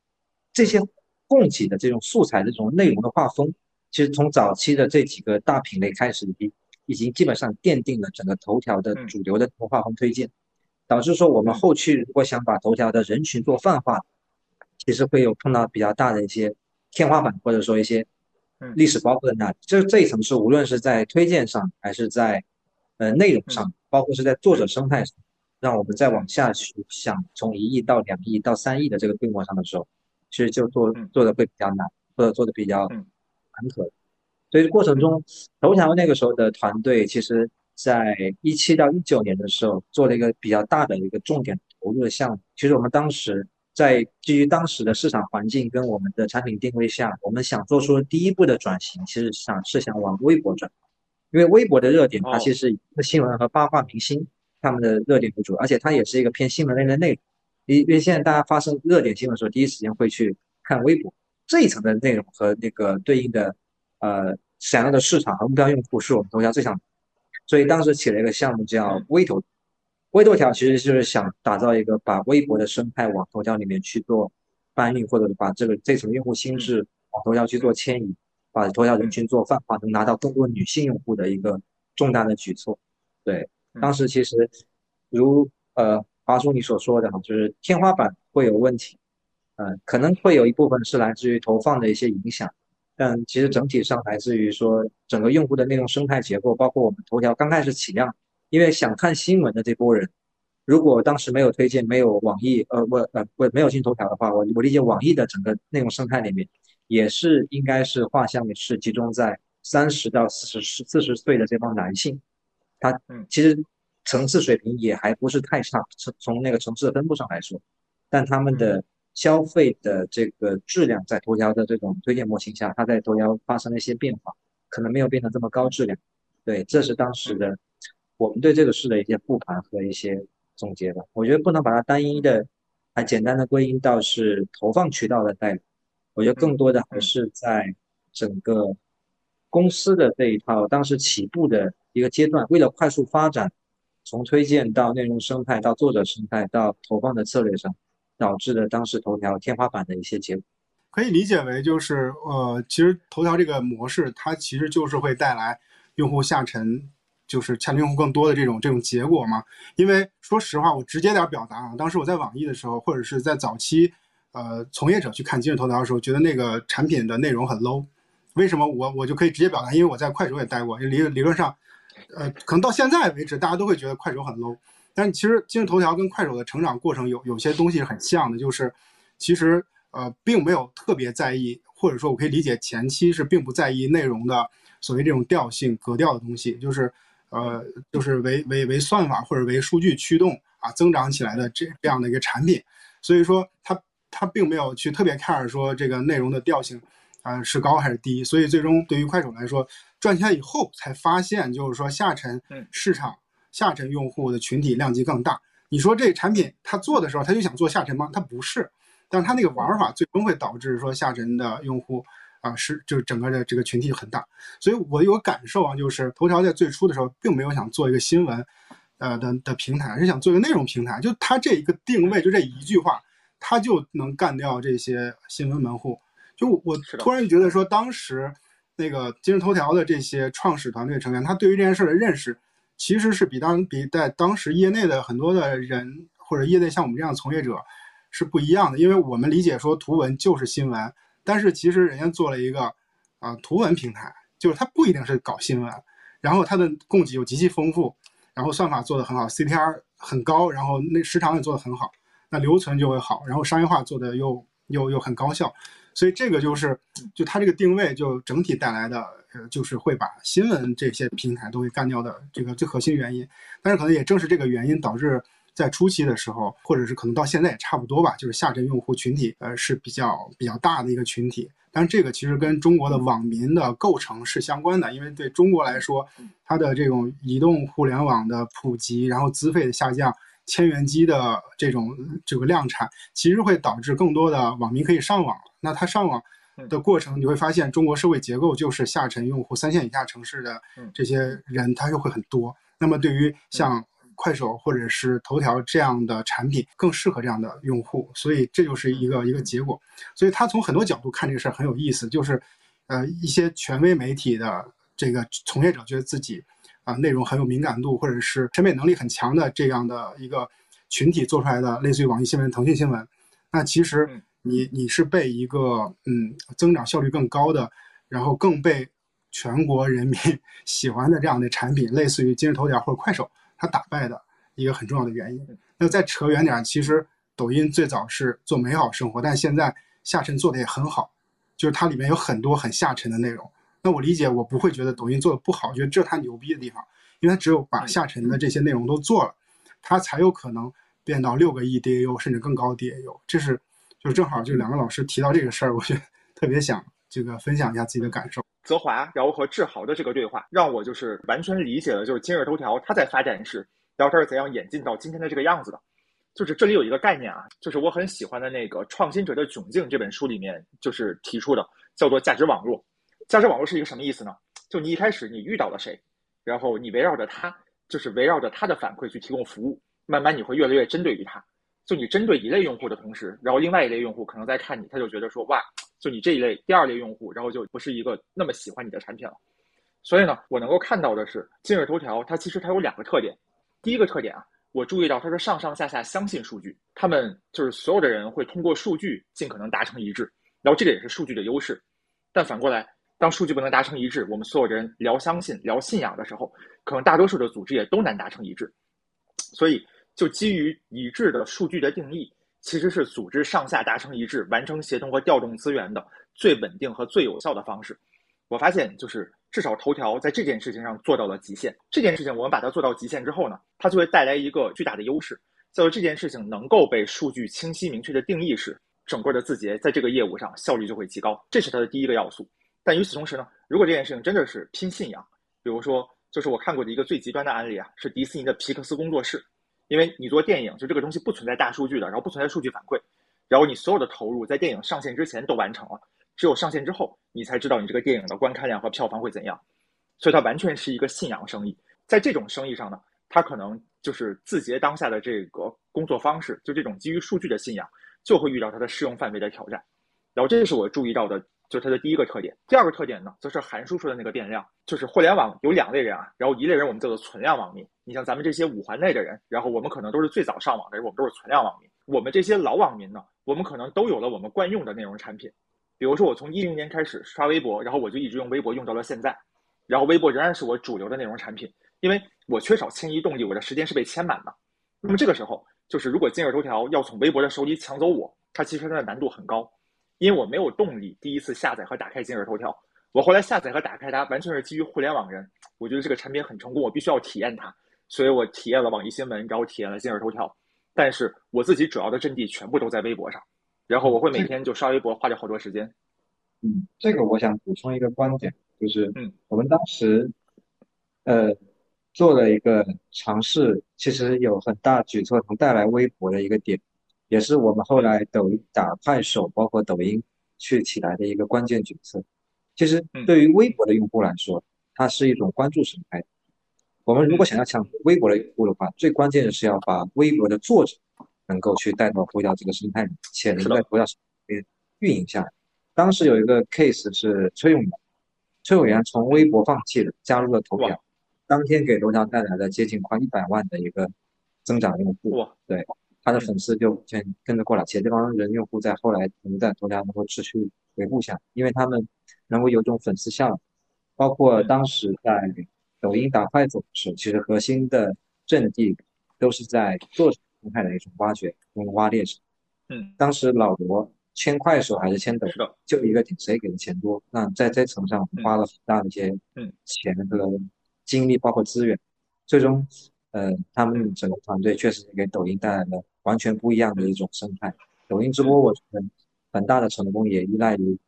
这些供给的这种素材的这种内容的画风，其实从早期的这几个大品类开始已经。已经基本上奠定了整个头条的主流的画风推荐，导致说我们后续如果想把头条的人群做泛化，其实会有碰到比较大的一些天花板，或者说一些历史包袱在那里。这这一层是无论是在推荐上，还是在呃内容上，包括是在作者生态上，让我们再往下去想从一亿到两亿到三亿的这个规模上的时候，其实就做做的会比较难，或者做的比较坎坷。所以过程中，头条那个时候的团队，其实在一七到一九年的时候，做了一个比较大的一个重点投入的项目。其实我们当时在基于当时的市场环境跟我们的产品定位下，我们想做出第一步的转型，其实想是想往微博转，因为微博的热点它其实以新闻和八卦明星他们的热点为主，而且它也是一个偏新闻类的内容。因因为现在大家发生热点新闻的时候，第一时间会去看微博这一层的内容和那个对应的。呃，想要的市场和目标用户是我们头条最想，所以当时起了一个项目叫微头，微头条其实就是想打造一个把微博的生态往头条里面去做搬运，或者把这个这层用户心智往头条去做迁移，把头条人群做泛化，能拿到更多女性用户的一个重大的举措。对，当时其实如呃华叔你所说的哈，就是天花板会有问题，嗯，可能会有一部分是来自于投放的一些影响。但其实整体上来自于说整个用户的内容生态结构，包括我们头条刚开始起量，因为想看新闻的这波人，如果当时没有推荐，没有网易，呃，我呃我没有进头条的话，我我理解网易的整个内容生态里面，也是应该是画像是集中在三十到四十四十岁的这帮男性，他其实层次水平也还不是太差，从从那个城市的分布上来说，但他们的。消费的这个质量在头条的这种推荐模型下，它在头条发生了一些变化，可能没有变成这么高质量。对，这是当时的我们对这个事的一些复盘和一些总结吧。我觉得不能把它单一的、还简单的归因到是投放渠道的代理。我觉得更多的还是在整个公司的这一套当时起步的一个阶段，为了快速发展，从推荐到内容生态到作者生态到投放的策略上。导致了当时头条天花板的一些结果，可以理解为就是呃，其实头条这个模式，它其实就是会带来用户下沉，就是下沉用户更多的这种这种结果嘛。因为说实话，我直接点表达啊，当时我在网易的时候，或者是在早期，呃，从业者去看今日头条的时候，觉得那个产品的内容很 low。为什么我我就可以直接表达？因为我在快手也待过，理理论上，呃，可能到现在为止，大家都会觉得快手很 low。但其实今日头条跟快手的成长过程有有些东西是很像的，就是其实呃并没有特别在意，或者说我可以理解前期是并不在意内容的所谓这种调性格调的东西，就是呃就是为为为算法或者为数据驱动啊增长起来的这这样的一个产品，所以说它它并没有去特别 care 说这个内容的调性啊是高还是低，所以最终对于快手来说，赚钱以后才发现，就是说下沉市场下沉用户的群体量级更大。你说这产品他做的时候他就想做下沉吗？他不是，但是他那个玩法最终会导致说下沉的用户啊是就是整个的这个群体很大。所以我有感受啊，就是头条在最初的时候并没有想做一个新闻。呃的的平台是想做一个内容平台，就它这一个定位，就这一句话，它就能干掉这些新闻门户。就我突然就觉得说，当时那个今日头条的这些创始团队成员，他对于这件事的认识，其实是比当比在当时业内的很多的人或者业内像我们这样从业者是不一样的。因为我们理解说图文就是新闻，但是其实人家做了一个啊图文平台，就是它不一定是搞新闻，然后它的供给又极其丰富。然后算法做得很好，CTR 很高，然后那时长也做得很好，那留存就会好，然后商业化做的又又又很高效，所以这个就是就它这个定位就整体带来的呃就是会把新闻这些平台都会干掉的这个最核心原因。但是可能也正是这个原因导致在初期的时候，或者是可能到现在也差不多吧，就是下沉用户群体呃是比较比较大的一个群体。但是这个其实跟中国的网民的构成是相关的，因为对中国来说，它的这种移动互联网的普及，然后资费的下降，千元机的这种这个量产，其实会导致更多的网民可以上网。那他上网的过程，你会发现中国社会结构就是下沉用户，三线以下城市的这些人他又会很多。那么对于像快手或者是头条这样的产品更适合这样的用户，所以这就是一个一个结果。所以他从很多角度看这个事儿很有意思，就是，呃，一些权威媒体的这个从业者觉得自己啊内容很有敏感度，或者是审美能力很强的这样的一个群体做出来的，类似于网易新闻、腾讯新闻，那其实你你是被一个嗯增长效率更高的，然后更被全国人民 [laughs] 喜欢的这样的产品，类似于今日头条或者快手。它打败的一个很重要的原因。那再扯远点，其实抖音最早是做美好生活，但现在下沉做的也很好，就是它里面有很多很下沉的内容。那我理解，我不会觉得抖音做的不好，觉得这是它牛逼的地方，因为它只有把下沉的这些内容都做了，它才有可能变到六个亿 DAU 甚至更高 DAU。这是就是正好就两个老师提到这个事儿，我觉得特别想这个分享一下自己的感受。泽华，然后和志豪的这个对话，让我就是完全理解了，就是今日头条它在发展时，然后它是怎样演进到今天的这个样子的。就是这里有一个概念啊，就是我很喜欢的那个《创新者的窘境》这本书里面就是提出的，叫做价值网络。价值网络是一个什么意思呢？就你一开始你遇到了谁，然后你围绕着他，就是围绕着他的反馈去提供服务，慢慢你会越来越针对于他。就你针对一类用户的同时，然后另外一类用户可能在看你，他就觉得说哇。就你这一类第二类用户，然后就不是一个那么喜欢你的产品了。所以呢，我能够看到的是，今日头条它其实它有两个特点。第一个特点啊，我注意到它是上上下下相信数据，他们就是所有的人会通过数据尽可能达成一致，然后这个也是数据的优势。但反过来，当数据不能达成一致，我们所有人聊相信、聊信仰的时候，可能大多数的组织也都难达成一致。所以，就基于一致的数据的定义。其实是组织上下达成一致、完成协同和调动资源的最稳定和最有效的方式。我发现，就是至少头条在这件事情上做到了极限。这件事情我们把它做到极限之后呢，它就会带来一个巨大的优势，叫做这件事情能够被数据清晰明确的定义时，整个的字节在这个业务上效率就会极高。这是它的第一个要素。但与此同时呢，如果这件事情真的是拼信仰，比如说，就是我看过的一个最极端的案例啊，是迪士尼的皮克斯工作室。因为你做电影，就这个东西不存在大数据的，然后不存在数据反馈，然后你所有的投入在电影上线之前都完成了，只有上线之后，你才知道你这个电影的观看量和票房会怎样，所以它完全是一个信仰生意。在这种生意上呢，它可能就是字节当下的这个工作方式，就这种基于数据的信仰，就会遇到它的适用范围的挑战。然后这是我注意到的。就是它的第一个特点，第二个特点呢，则是韩叔说的那个变量，就是互联网有两类人啊，然后一类人我们叫做存量网民，你像咱们这些五环内的人，然后我们可能都是最早上网的人，我们都是存量网民。我们这些老网民呢，我们可能都有了我们惯用的内容产品，比如说我从一零年开始刷微博，然后我就一直用微博用到了现在，然后微博仍然是我主流的内容产品，因为我缺少迁移动力，我的时间是被牵满的。那么这个时候，就是如果今日头条要从微博的手里抢走我，它其实它的难度很高。因为我没有动力第一次下载和打开今日头条，我后来下载和打开它完全是基于互联网人，我觉得这个产品很成功，我必须要体验它，所以我体验了网易新闻，然后体验了今日头条，但是我自己主要的阵地全部都在微博上，然后我会每天就刷微博，花掉好多时间。嗯，这个我想补充一个观点，就是嗯。我们当时呃做了一个尝试，其实有很大举措能带来微博的一个点，也是我们后来抖音打快手，包括抖音去起来的一个关键决策。其实嗯对于微博的用户来说，它是一种关注生态。我们如果想要抢微博的用户的话，最关键的是要把微博的作者能够去带到头条这个生态里，且能在头条上面运营下来。当时有一个 case 是崔永元，崔永元从微博放弃了，加入了头条，当天给头条带来了接近快一百万的一个增长用户。对，他的嗯粉丝就全跟着过来，且这帮人用户在后来能在头条能够持续维护下，因为他们能够有种粉丝效应，包括嗯当时在抖音打快手的时候，其实核心的阵地都是在作者生态的一种挖掘跟挖猎上。嗯，当时老罗签快手还是签抖就一个点，谁给的钱多？那在这层上花了很大的一些嗯钱和精力，包括资源，最终，呃，他们整个团队确实给抖音带来了完全不一样的一种生态。抖音直播，我觉得很大的成功也依赖于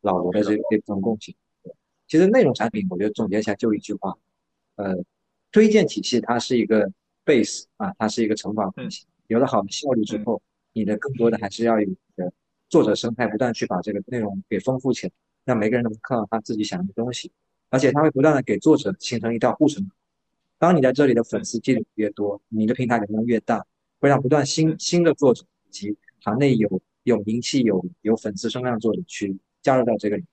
老罗的这这种贡献。对其实内容产品，我觉得总结一下就一句话，呃，推荐体系它是一个 base 啊，它是一个乘法关系。有了好的效率之后，你的更多的还是要有你的作者生态，不断去把这个内容给丰富起来，让每个人都能看到他自己想要的东西，而且他会不断的给作者形成一道护城河。当你在这里的粉丝积累越多，你的平台流量越大，会让不断新新的作者以及行内有有名气、有有粉丝声量作者去加入到这个里面。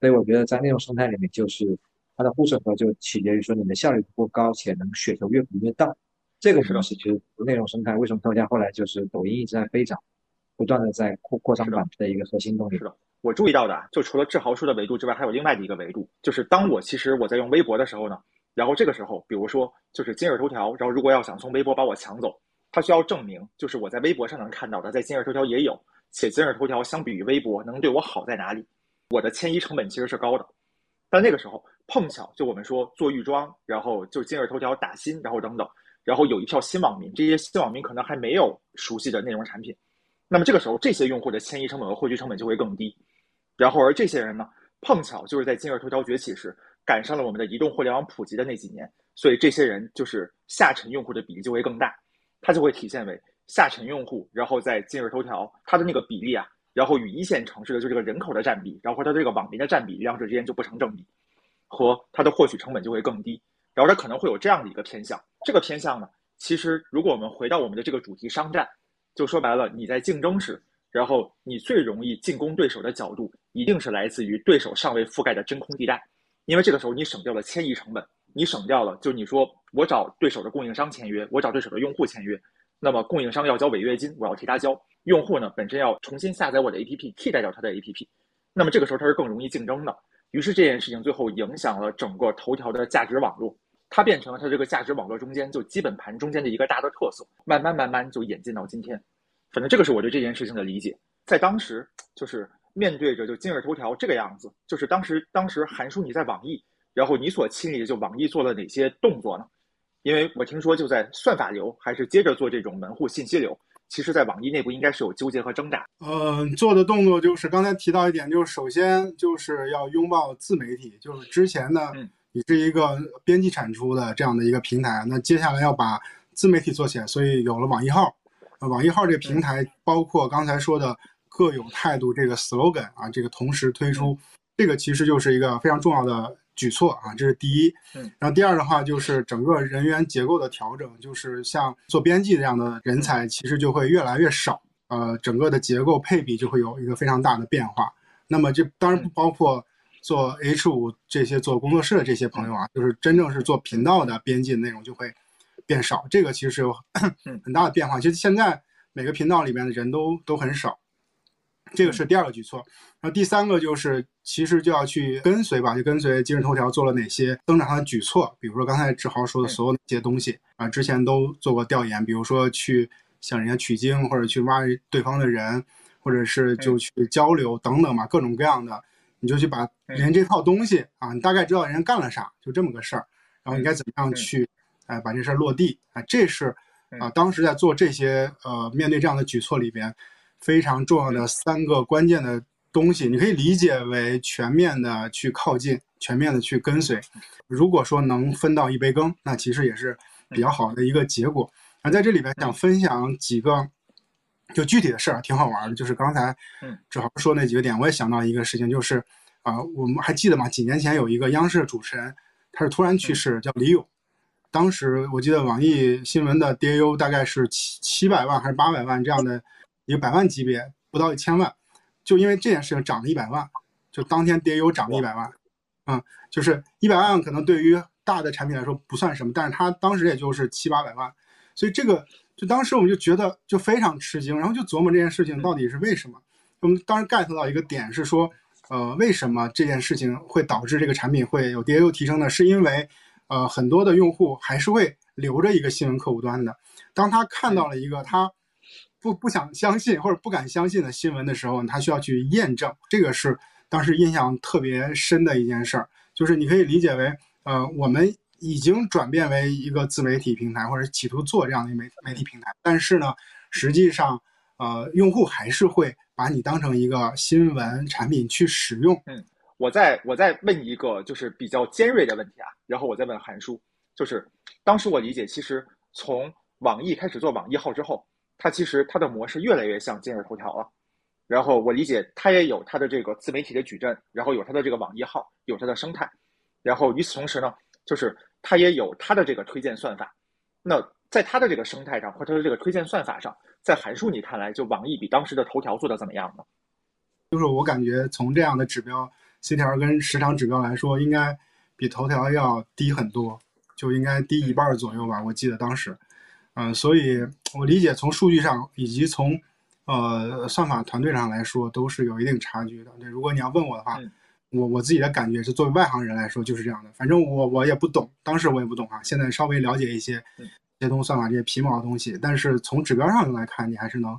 所以我觉得在内容生态里面，就是它的护城河就取决于说你的效率足够高，且能雪球越补越大。这个东西其实内容生态为什么大家后来就是抖音一直在飞涨，不断的在扩扩张版的一个核心动力是。的。我注意到的啊，就除了志豪说的维度之外，还有另外的一个维度，就是当我其实我在用微博的时候呢，然后这个时候，比如说就是今日头条，然后如果要想从微博把我抢走，它需要证明就是我在微博上能看到的，在今日头条也有，且今日头条相比于微博能对我好在哪里？我的迁移成本其实是高的，但那个时候碰巧就我们说做预装，然后就今日头条打新，然后等等，然后有一票新网民，这些新网民可能还没有熟悉的内容产品，那么这个时候这些用户的迁移成本和汇聚成本就会更低。然后而这些人呢，碰巧就是在今日头条崛起时赶上了我们的移动互联网普及的那几年，所以这些人就是下沉用户的比例就会更大，它就会体现为下沉用户，然后在今日头条。它的那个比例啊，然后与一线城市的就这个人口的占比，然后它这个网民的占比，两者之间就不成正比，和它的获取成本就会更低，然后它可能会有这样的一个偏向，这个偏向呢，其实如果我们回到我们的这个主题商战，就说白了，你在竞争时。然后你最容易进攻对手的角度，一定是来自于对手尚未覆盖的真空地带，因为这个时候你省掉了迁移成本，你省掉了，就你说我找对手的供应商签约，我找对手的用户签约，那么供应商要交违约金，我要替他交；用户呢本身要重新下载我的 APP，替代掉他的 APP，那么这个时候它是更容易竞争的。于是这件事情最后影响了整个头条的价值网络，它变成了它这个价值网络中间就基本盘中间的一个大的特色，慢慢慢慢就演进到今天。反正这个是我对这件事情的理解，在当时就是面对着就今日头条这个样子，就是当时当时韩叔你在网易，然后你所亲历的就网易做了哪些动作呢？因为我听说就在算法流还是接着做这种门户信息流，其实在网易内部应该是有纠结和挣扎。呃，做的动作就是刚才提到一点，就是首先就是要拥抱自媒体，就是之前呢，嗯你是一个编辑产出的这样的一个平台，那接下来要把自媒体做起来，所以有了网易号。呃，网易号这个平台包括刚才说的各有态度这个 slogan 啊，这个同时推出，这个其实就是一个非常重要的举措啊，这是第一。嗯，然后第二的话就是整个人员结构的调整，就是像做编辑这样的人才其实就会越来越少，呃，整个的结构配比就会有一个非常大的变化。那么这当然不包括做 H 五这些做工作室的这些朋友啊，就是真正是做频道的编辑内容就会。变少，这个其实有很大的变化。其实现在每个频道里面的人都都很少，这个是第二个举措。然后第三个就是，其实就要去跟随吧，就跟随今日头条做了哪些增长上的举措。比如说刚才志豪说的所有那些东西啊，之前都做过调研，比如说去向人家取经，或者去挖对方的人，或者是就去交流等等嘛，各种各样的，你就去把人这套东西啊，你大概知道人家干了啥，就这么个事儿，然后你该怎么样去。哎，把这事儿落地啊，这是啊，当时在做这些呃，面对这样的举措里边非常重要的三个关键的东西，你可以理解为全面的去靠近全面的去跟随。如果说能分到一杯羹，那其实也是比较好的一个结果。那，在这里边想分享几个就具体的事儿，挺好玩的。就是刚才正好说那几个点，我也想到一个事情，就是啊，我们还记得吗？几年前有一个央视的主持人，他是突然去世，叫李咏。当时我记得网易新闻的 DAU 大概是七七百万还是八百万这样的一个百万级别，不到一千万，就因为这件事情涨了一百万，就当天 DAU 涨了一百万，嗯，就是一百万可能对于大的产品来说不算什么，但是他当时也就是七八百万，所以这个就当时我们就觉得就非常吃惊，然后就琢磨这件事情到底是为什么。我们当时 get 到一个点是说，呃，为什么这件事情会导致这个产品会有 DAU 提升呢？是因为呃，很多的用户还是会留着一个新闻客户端的。当他看到了一个他不不想相信或者不敢相信的新闻的时候，他需要去验证。这个是当时印象特别深的一件事儿。就是你可以理解为，呃，我们已经转变为一个自媒体平台，或者企图做这样的媒媒体平台。但是呢，实际上，呃，用户还是会把你当成一个新闻产品去使用。嗯。我再我再问一个就是比较尖锐的问题啊，然后我再问韩叔，就是当时我理解，其实从网易开始做网易号之后，它其实它的模式越来越像今日头条了。然后我理解它也有它的这个自媒体的矩阵，然后有它的这个网易号，有它的生态。然后与此同时呢，就是它也有它的这个推荐算法。那在它的这个生态上和它的这个推荐算法上，在韩叔你看来，就网易比当时的头条做的怎么样呢？就是我感觉从这样的指标。C 条跟时长指标来说，应该比头条要低很多，就应该低一半左右吧。我记得当时，嗯，所以我理解从数据上以及从呃算法团队上来说，都是有一定差距的。对，如果你要问我的话，我我自己的感觉是，作为外行人来说就是这样的。反正我我也不懂，当时我也不懂啊，现在稍微了解一些协同算法这些皮毛的东西，但是从指标上来看，你还是能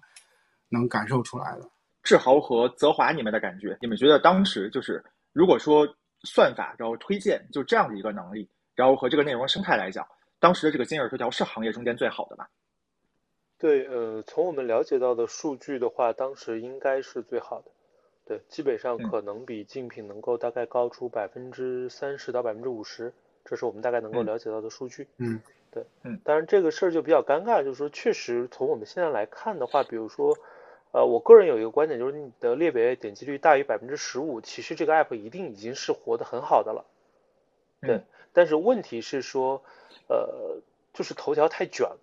能感受出来的。志豪和泽华，你们的感觉，你们觉得当时就是？如果说算法然后推荐就这样的一个能力，然后和这个内容生态来讲，当时的这个今日头条是行业中间最好的吧？对，呃，从我们了解到的数据的话，当时应该是最好的。对，基本上可能比竞品能够大概高出百分之三十到百分之五十，这是我们大概能够了解到的数据。嗯，对，嗯，当然这个事儿就比较尴尬，就是说确实从我们现在来看的话，比如说。呃，我个人有一个观点，就是你的列表点击率大于百分之十五，其实这个 app 一定已经是活得很好的了。对，但是问题是说，呃，就是头条太卷了。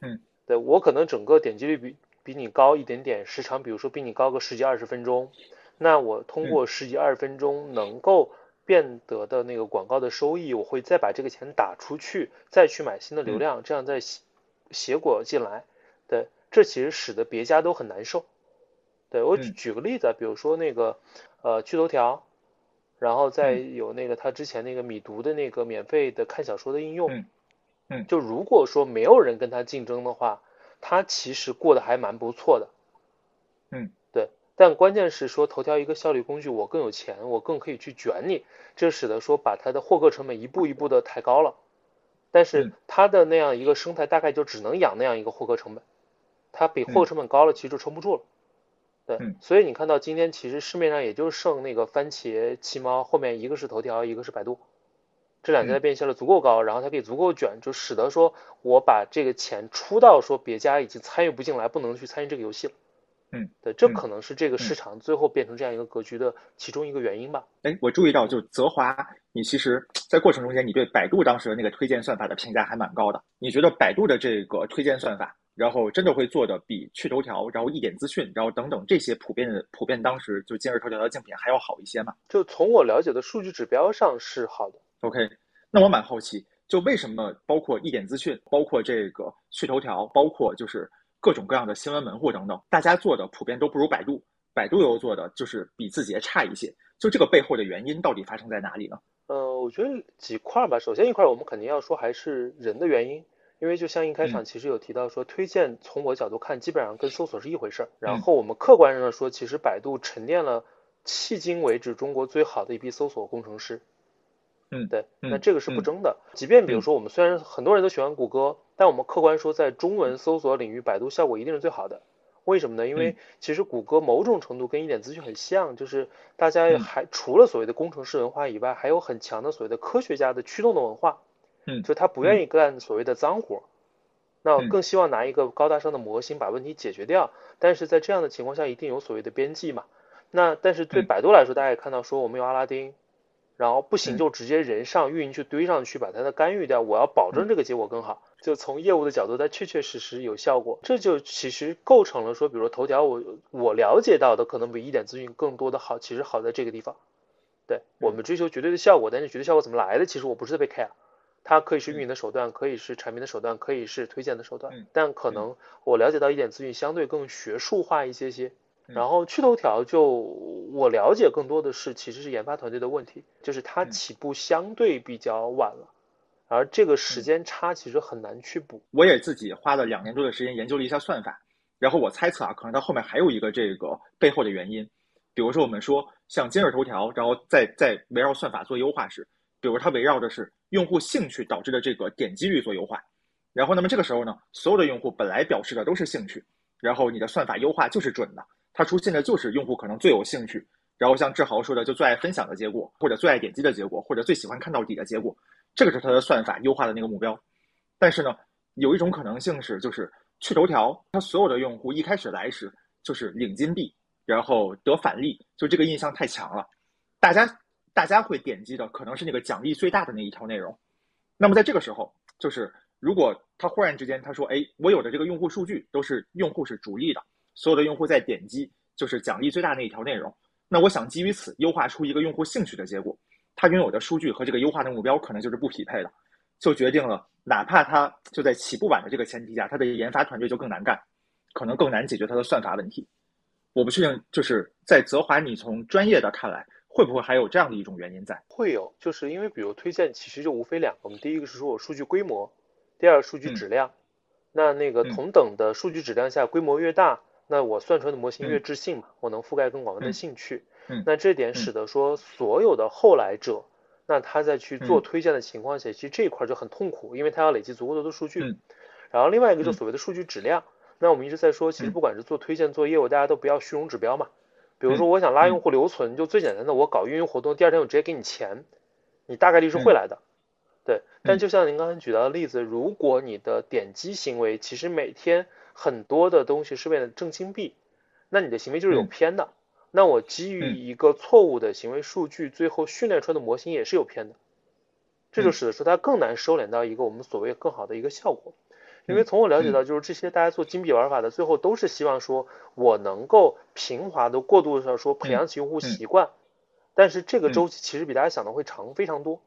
嗯，对我可能整个点击率比比你高一点点，时长比如说比你高个十几二十分钟，那我通过十几二十分钟能够变得的那个广告的收益，我会再把这个钱打出去，再去买新的流量，这样再结果进来。对。这其实使得别家都很难受。对我举举个例子，比如说那个呃趣头条，然后再有那个他之前那个米读的那个免费的看小说的应用，嗯，就如果说没有人跟他竞争的话，他其实过得还蛮不错的。嗯，对。但关键是说头条一个效率工具，我更有钱，我更可以去卷你，这使得说把他的获客成本一步一步的抬高了。但是他的那样一个生态大概就只能养那样一个获客成本。他比获客成本高了，其实就撑不住了。对，所以你看到今天其实市面上也就剩那个番茄、七猫，后面一个是头条，一个是百度，这两家的变现了足够高，然后它可以足够卷，就使得说我把这个钱出到说别家已经参与不进来，不能去参与这个游戏了。嗯，对，这可能是这个市场最后变成这样一个格局的其中一个原因吧。哎，我注意到，就泽华，你其实在过程中间，你对百度当时的那个推荐算法的评价还蛮高的。你觉得百度的这个推荐算法？然后真的会做的比趣头条，然后一点资讯，然后等等这些普遍的普遍当时就今日头条的竞品还要好一些嘛？就从我了解的数据指标上是好的。OK，那我蛮好奇，就为什么包括一点资讯，包括这个趣头条，包括就是各种各样的新闻门户等等，大家做的普遍都不如百度，百度又做的就是比字节差一些，就这个背后的原因到底发生在哪里呢？呃，我觉得几块吧。首先一块我们肯定要说还是人的原因。因为就像一开场其实有提到说，推荐从我角度看，基本上跟搜索是一回事儿。然后我们客观上说，其实百度沉淀了迄今为止中国最好的一批搜索工程师。嗯，对，那这个是不争的。即便比如说我们虽然很多人都喜欢谷歌，但我们客观说，在中文搜索领域，百度效果一定是最好的。为什么呢？因为其实谷歌某种程度跟一点资讯很像，就是大家还除了所谓的工程师文化以外，还有很强的所谓的科学家的驱动的文化。嗯，就他不愿意干所谓的脏活，那更希望拿一个高大上的模型把问题解决掉。但是在这样的情况下，一定有所谓的边际嘛。那但是对百度来说，大家也看到说我们有阿拉丁。然后不行就直接人上运营去堆上去把它的干预掉，我要保证这个结果更好。就从业务的角度，它确确实实有效果。这就其实构成了说，比如说头条，我我了解到的可能比一点资讯更多的好，其实好在这个地方。对我们追求绝对的效果，但是绝对效果怎么来的，其实我不是特别 care。它可以是运营的手段，可以是产品的手段，可以是推荐的手段，但可能我了解到一点资讯相对更学术化一些些。然后趣头条就我了解更多的是其实是研发团队的问题，就是它起步相对比较晚了，而这个时间差其实很难去补。我也自己花了两年多的时间研究了一下算法，然后我猜测啊，可能它后面还有一个这个背后的原因，比如说我们说像今日头条，然后再再围绕算法做优化时，比如它围绕的是用户兴趣导致的这个点击率做优化，然后那么这个时候呢，所有的用户本来表示的都是兴趣，然后你的算法优化就是准的。它出现的就是用户可能最有兴趣，然后像志豪说的，就最爱分享的结果，或者最爱点击的结果，或者最喜欢看到底的结果，这个是它的算法优化的那个目标。但是呢，有一种可能性是，就是去头条，它所有的用户一开始来时就是领金币，然后得返利，就这个印象太强了，大家大家会点击的可能是那个奖励最大的那一条内容。那么在这个时候，就是如果他忽然之间他说，哎，我有的这个用户数据都是用户是逐利的。所有的用户在点击就是奖励最大那一条内容，那我想基于此优化出一个用户兴趣的结果，他拥有的数据和这个优化的目标可能就是不匹配的，就决定了哪怕他就在起步晚的这个前提下，他的研发团队就更难干，可能更难解决他的算法问题。我不确定，就是在泽华，你从专业的看来，会不会还有这样的一种原因在？会有，就是因为比如推荐其实就无非两个，我们第一个是说我数据规模，第二个数据质量，那那个同等的数据质量下，规模越大。那我算出来的模型越自信嘛，我能覆盖更广泛的兴趣。嗯，那这点使得说所有的后来者，那他在去做推荐的情况下，其实这一块就很痛苦，因为他要累积足够多的数据。嗯，然后另外一个就所谓的数据质量，那我们一直在说，其实不管是做推荐做业务，大家都不要虚荣指标嘛。比如说我想拉用户留存，就最简单的，我搞运营活动，第二天我直接给你钱，你大概率是会来的。对，但就像您刚才举到的例子，如果你的点击行为其实每天。很多的东西是为了挣金币，那你的行为就是有偏的。那我基于一个错误的行为数据，最后训练出来的模型也是有偏的。这就使得说它更难收敛到一个我们所谓更好的一个效果。因为从我了解到，就是这些大家做金币玩法的，最后都是希望说我能够平滑的过渡上说培养起用户习惯，但是这个周期其实比大家想的会长非常多。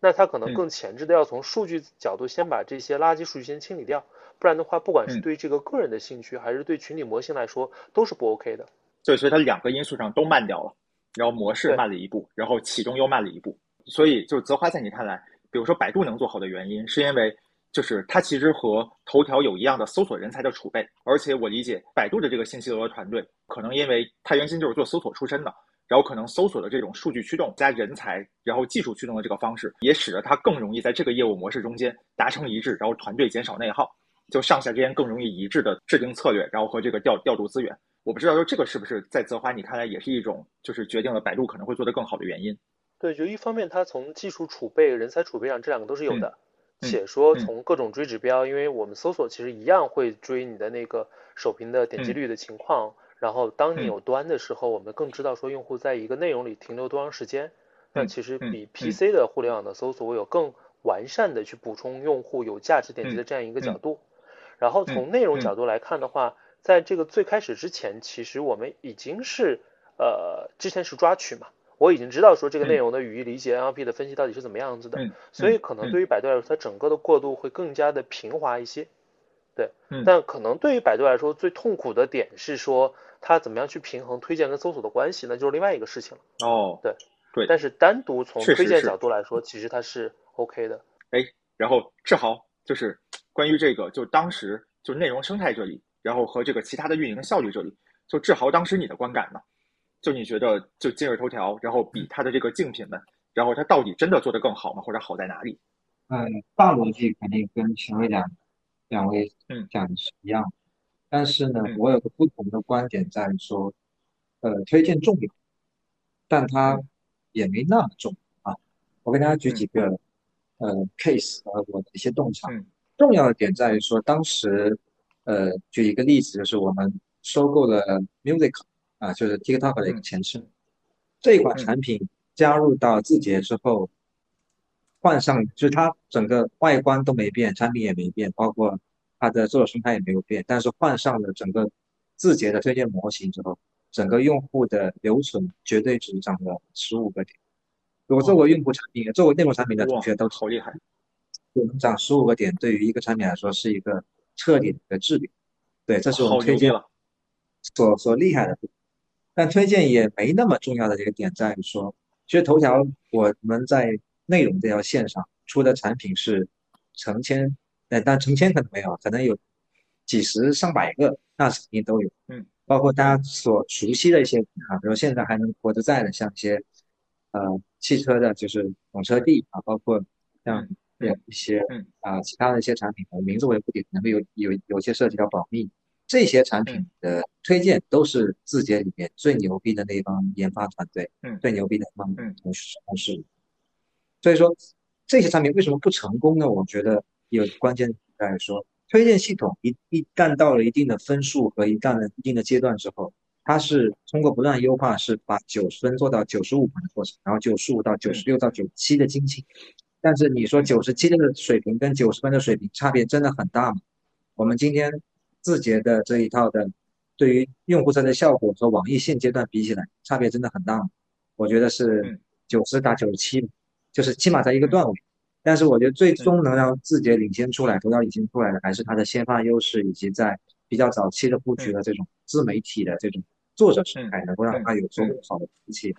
那它可能更前置的要从数据角度先把这些垃圾数据先清理掉。不然的话，不管是对这个个人的兴趣，还是对群体模型来说，都是不 OK 的。对，所以它两个因素上都慢掉了，然后模式慢了一步，然后启动又慢了一步。所以，就是泽华在你看来，比如说百度能做好的原因，是因为就是它其实和头条有一样的搜索人才的储备，而且我理解百度的这个信息流的团队，可能因为它原先就是做搜索出身的，然后可能搜索的这种数据驱动加人才，然后技术驱动的这个方式，也使得它更容易在这个业务模式中间达成一致，然后团队减少内耗。就上下之间更容易一致的制定策略，然后和这个调调度资源。我不知道说这个是不是在泽华你看来也是一种就是决定了百度可能会做得更好的原因。对，就一方面它从技术储备、人才储备上这两个都是有的，且说从各种追指标，因为我们搜索其实一样会追你的那个首屏的点击率的情况。然后当你有端的时候，我们更知道说用户在一个内容里停留多长时间。那其实比 PC 的互联网的搜索有更完善的去补充用户有价值点击的这样一个角度。然后从内容角度来看的话，在这个最开始之前，其实我们已经是呃之前是抓取嘛，我已经知道说这个内容的语义理解、NLP 的分析到底是怎么样子的，所以可能对于百度来说，它整个的过渡会更加的平滑一些，对，但可能对于百度来说，最痛苦的点是说它怎么样去平衡推荐跟搜索的关系，那就是另外一个事情了。哦，对对，但是单独从推荐角度来说，其实它是 OK 的。哎，然后志豪就是。关于这个，就当时就内容生态这里，然后和这个其他的运营效率这里，就志豪当时你的观感呢？就你觉得就今日头条，然后比它的这个竞品们，然后它到底真的做得更好吗？或者好在哪里？嗯，大逻辑肯定跟前面两两位嗯讲的是一样。但是呢，我有个不同的观点在于说，呃，推荐重要，但它也没那么重啊。我给大家举几个呃 case 和我的一些洞察。重要的点在于说，当时呃，举一个例子，就是我们收购了 Music 啊，就是 TikTok 的一个前身，这一款产品加入到字节之后。换上就是它整个外观都没变，产品也没变，包括它的作者生态也没有变，但是换上了整个字节的推荐模型之后，整个用户的留存绝对值涨了十五个点。如果作为用户产品、作为内容产品的同学都好厉害，能涨十五个点，对于一个产品来说是一个彻底的质变。对，这是我们推荐了所所厉害的。但推荐也没那么重要的这个点在于说，其实头条我们在。内容这条线上出的产品是成千，呃，但成千可能没有，可能有几十上百个，那肯定都有。嗯，包括大家所熟悉的一些啊，比如现在还能活得在的，像一些呃汽车的，就是懂车帝啊，包括像有一些啊其他的一些产品，我名字我也不点，可能会有有有些涉及到保密。这些产品的推荐都是字节里面最牛逼的那帮研发团队，嗯，最牛逼的那帮同事同事。所以说这些产品为什么不成功呢？我觉得有关键在于说，推荐系统一一旦到了一定的分数和一旦的一定的阶段之后，它是通过不断优化，是把九十分做到九十五分的过程，然后九十五到九十六到九十七的精进。但是你说九十七的水平跟九十分的水平差别真的很大吗？我们今天字节的这一套的对于用户端的效果和网易现阶段比起来，差别真的很大吗？我觉得是九十打九十七。就是起码在一个段位，但是我觉得最终能让字节领先出来、头条领先出来的，还是它的先发优势，以及在比较早期的布局的这种自媒体的这种作者生态，能够让它有足够好的服务器。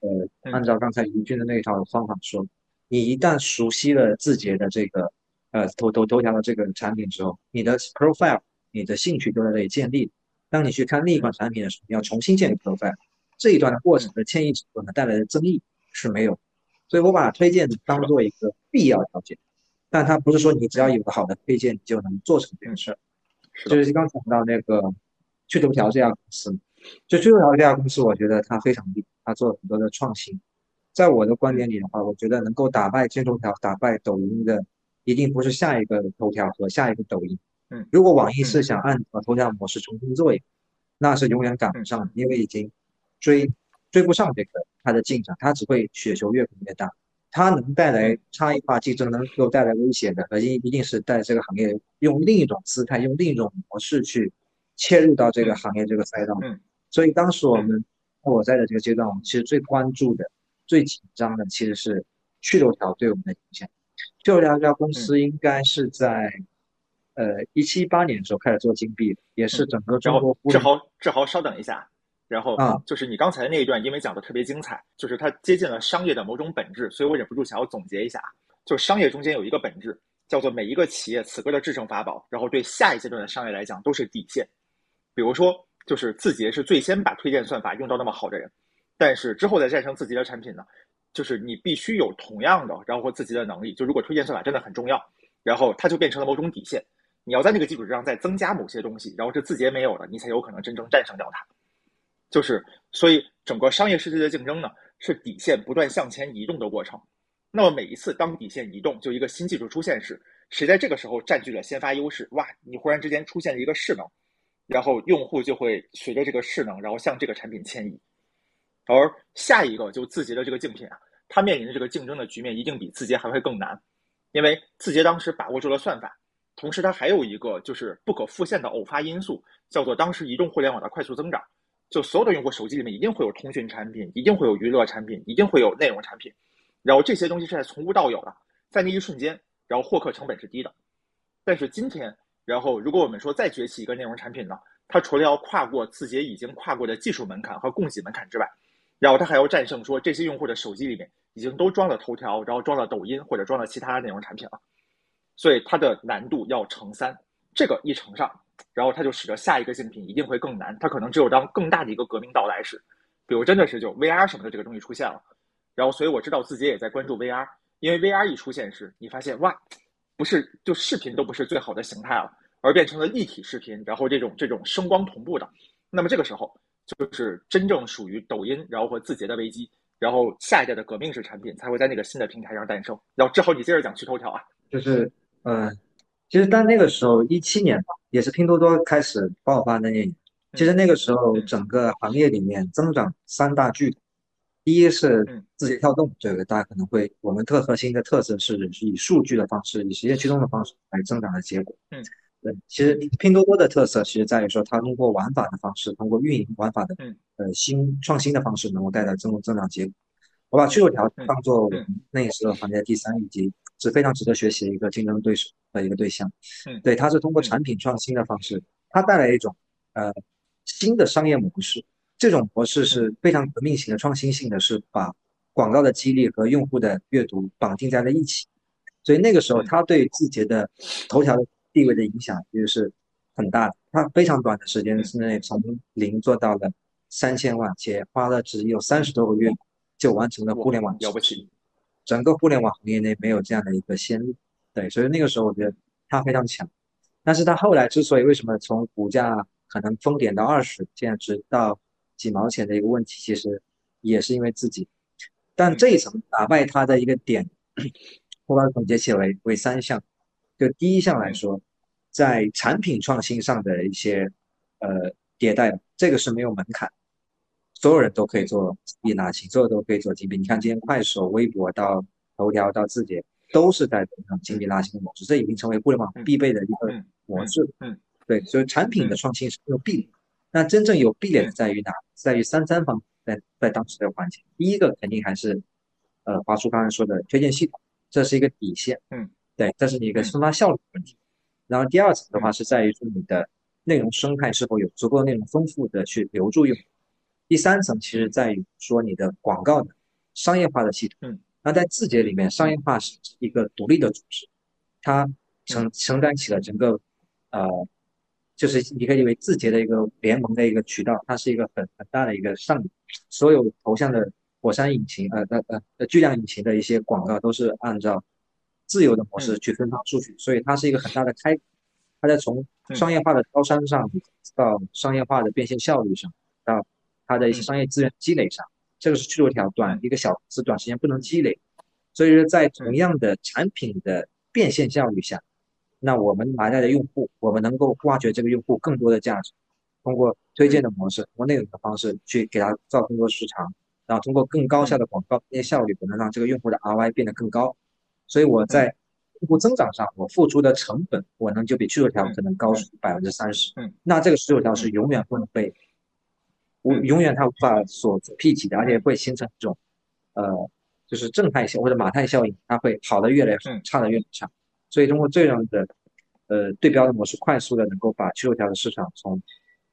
呃，按照刚才于军的那一套方法说，你一旦熟悉了字节的这个呃头头头条的这个产品之后，你的 profile、你的兴趣都在这里建立。当你去看另一款产品的时候，你要重新建立 profile，这一段的过程的迁移程度呢带来的争议是没有。所以我把推荐当做一个必要条件，但它不是说你只要有个好的推荐，你就能做成这件事儿。就是刚讲到那个趣头条这家公司，就趣头条这家公司，我觉得它非常厉害，它做了很多的创新。在我的观点里的话，我觉得能够打败今日头条、打败抖音的，一定不是下一个头条和下一个抖音。嗯，如果网易是想按照头条模式重新做一个，那是永远赶不上，因为已经追追不上这个。它的进展，它只会雪球越滚越大。它能带来差异化竞争，能够带来威胁的，核心一定是在这个行业用另一种姿态、用另一种模式去切入到这个行业这个赛道。嗯。所以当时我们我在的这个阶段，我们其实最关注的、最紧张的其实是趣头条对我们的影响。趣头条这家公司应该是在呃一七一八年的时候开始做金币，也是整个中国。志豪，志豪，稍等一下。然后啊，就是你刚才那一段，因为讲的特别精彩，就是它接近了商业的某种本质，所以我忍不住想要总结一下。就商业中间有一个本质，叫做每一个企业此刻的制胜法宝，然后对下一阶段的商业来讲都是底线。比如说，就是字节是最先把推荐算法用到那么好的人，但是之后再战胜字节的产品呢，就是你必须有同样的，然后自己的能力。就如果推荐算法真的很重要，然后它就变成了某种底线，你要在那个基础之上再增加某些东西，然后这字节没有了，你才有可能真正战胜掉它。就是，所以整个商业世界的竞争呢，是底线不断向前移动的过程。那么每一次当底线移动，就一个新技术出现时，谁在这个时候占据了先发优势，哇，你忽然之间出现了一个势能，然后用户就会随着这个势能，然后向这个产品迁移。而下一个就字节的这个竞品啊，它面临的这个竞争的局面一定比字节还会更难，因为字节当时把握住了算法，同时它还有一个就是不可复现的偶发因素，叫做当时移动互联网的快速增长。就所有的用户手机里面一定会有通讯产品，一定会有娱乐产品，一定会有内容产品，然后这些东西是在从无到有的，在那一瞬间，然后获客成本是低的。但是今天，然后如果我们说再崛起一个内容产品呢，它除了要跨过字节已经跨过的技术门槛和供给门槛之外，然后它还要战胜说这些用户的手机里面已经都装了头条，然后装了抖音或者装了其他内容产品了，所以它的难度要乘三，这个一乘上。然后它就使得下一个竞品一定会更难，它可能只有当更大的一个革命到来时，比如真的是就 VR 什么的这个东西出现了，然后所以我知道字节也在关注 VR，因为 VR 一出现时，你发现哇，不是就视频都不是最好的形态了，而变成了立体视频，然后这种这种声光同步的。那么这个时候就是真正属于抖音，然后和字节的危机，然后下一代的革命式产品才会在那个新的平台上诞生。然后之后你接着讲去头条啊，就是呃，其实但那个时候一七年吧，也是拼多多开始爆发的那年。其实那个时候整个行业里面增长三大巨头，第一是字节跳动，这个大家可能会，我们特核心的特色是以数据的方式，以实现驱动的方式来增长的结果。嗯。对，其实拼多多的特色其实在于说，它通过玩法的方式，通过运营玩法的，呃，新创新的方式，能够带来增增长结果。我把趣头条当做那时候行业第三，以及是非常值得学习的一个竞争对手的一个对象。嗯，对，它是通过产品创新的方式，它带来一种呃新的商业模式。这种模式是非常革命性的、创新性的，是把广告的激励和用户的阅读绑定在了一起。所以那个时候，它对字节的头条的。地位的影响其实是很大的，它非常短的时间之内从零做到了三千万，且花了只有三十多个月就完成了互联网了不起，整个互联网行业内没有这样的一个先例，对，所以那个时候我觉得它非常强，但是它后来之所以为什么从股价可能疯点到二十，现在直到几毛钱的一个问题，其实也是因为自己，但这一层打败它的一个点，我把它总结起来为三项。就第一项来说，在产品创新上的一些呃迭代，这个是没有门槛，所有人都可以做易拉新，所有都可以做精品。你看今天快手、微博到头条到字节，都是在走上精品拉新的模式，这已经成为互联网必备的一个模式。嗯，对，所以产品的创新是没有壁垒。那真正有壁垒的在于哪？在于三三方在在当时的环境。第一个肯定还是呃华叔刚才说的推荐系统，这是一个底线。嗯。对，这是你一个分发效率的问题。然后第二层的话是在于说你的内容生态是否有足够内容丰富的去留住用户。第三层其实在于说你的广告的商业化的系统。嗯。那在字节里面，商业化是一个独立的组织，它承承担起了整个呃，就是你可以以为字节的一个联盟的一个渠道，它是一个很很大的一个上游，所有头像的火山引擎呃呃呃巨量引擎的一些广告都是按照。自由的模式去分发数据，所以它是一个很大的开，它在从商业化的高山上到商业化的变现效率上，到它的一些商业资源积累上，这个是去头条短一个小公司短时间不能积累，所以说在同样的产品的变现效率下，那我们拿来的用户，我们能够挖掘这个用户更多的价值，通过推荐的模式，通过内容的方式去给他造更多市场，然后通过更高效的广告变现效率，可能让这个用户的 ROI 变得更高。所以我在用户增长上，我付出的成本，我能就比去头条可能高出百分之三十。嗯，那这个趣头条是永远不能被，无永远它无法所匹及的，而且会形成这种，呃，就是正态效或者马太效应，它会好的越来越好，差的越差。所以通过这样的，呃，对标的模式，快速的能够把趣头条的市场从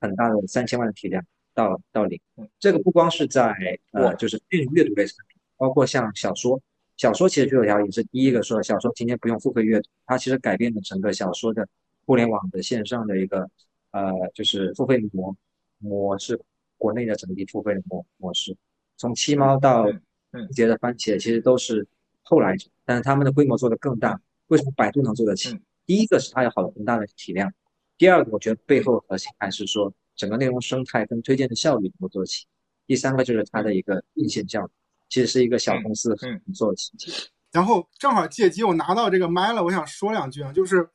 很大的三千万的体量到到零。这个不光是在呃，就是阅阅读类产品，包括像小说。小说其实趣头条也是第一个说小说今天不用付费阅读，它其实改变了整个小说的互联网的线上的一个呃就是付费模模式，国内的整体付费的模模式，从七猫到字节的番茄其实都是后来者，但是他们的规模做得更大。为什么百度能做得起？第一个是它有好很大的体量，第二个我觉得背后核心还是说整个内容生态跟推荐的效率能够做起，第三个就是它的一个变现效率。其实是一个小公司很做的事情，然后正好借机我拿到这个麦了，我想说两句啊，就是，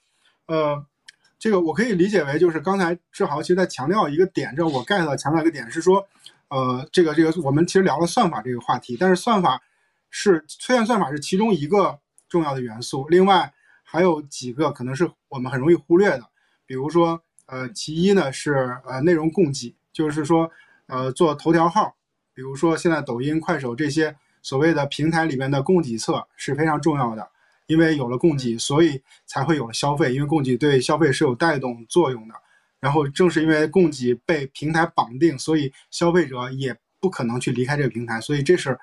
呃，这个我可以理解为就是刚才志豪其实在强调一个点，这我 get 强调一个点是说，呃，这个这个我们其实聊了算法这个话题，但是算法是推荐算法是其中一个重要的元素，另外还有几个可能是我们很容易忽略的，比如说，呃，其一呢是呃内容供给，就是说，呃，做头条号。比如说，现在抖音、快手这些所谓的平台里面的供给侧是非常重要的，因为有了供给，所以才会有了消费。因为供给对消费是有带动作用的。然后正是因为供给被平台绑定，所以消费者也不可能去离开这个平台。所以这是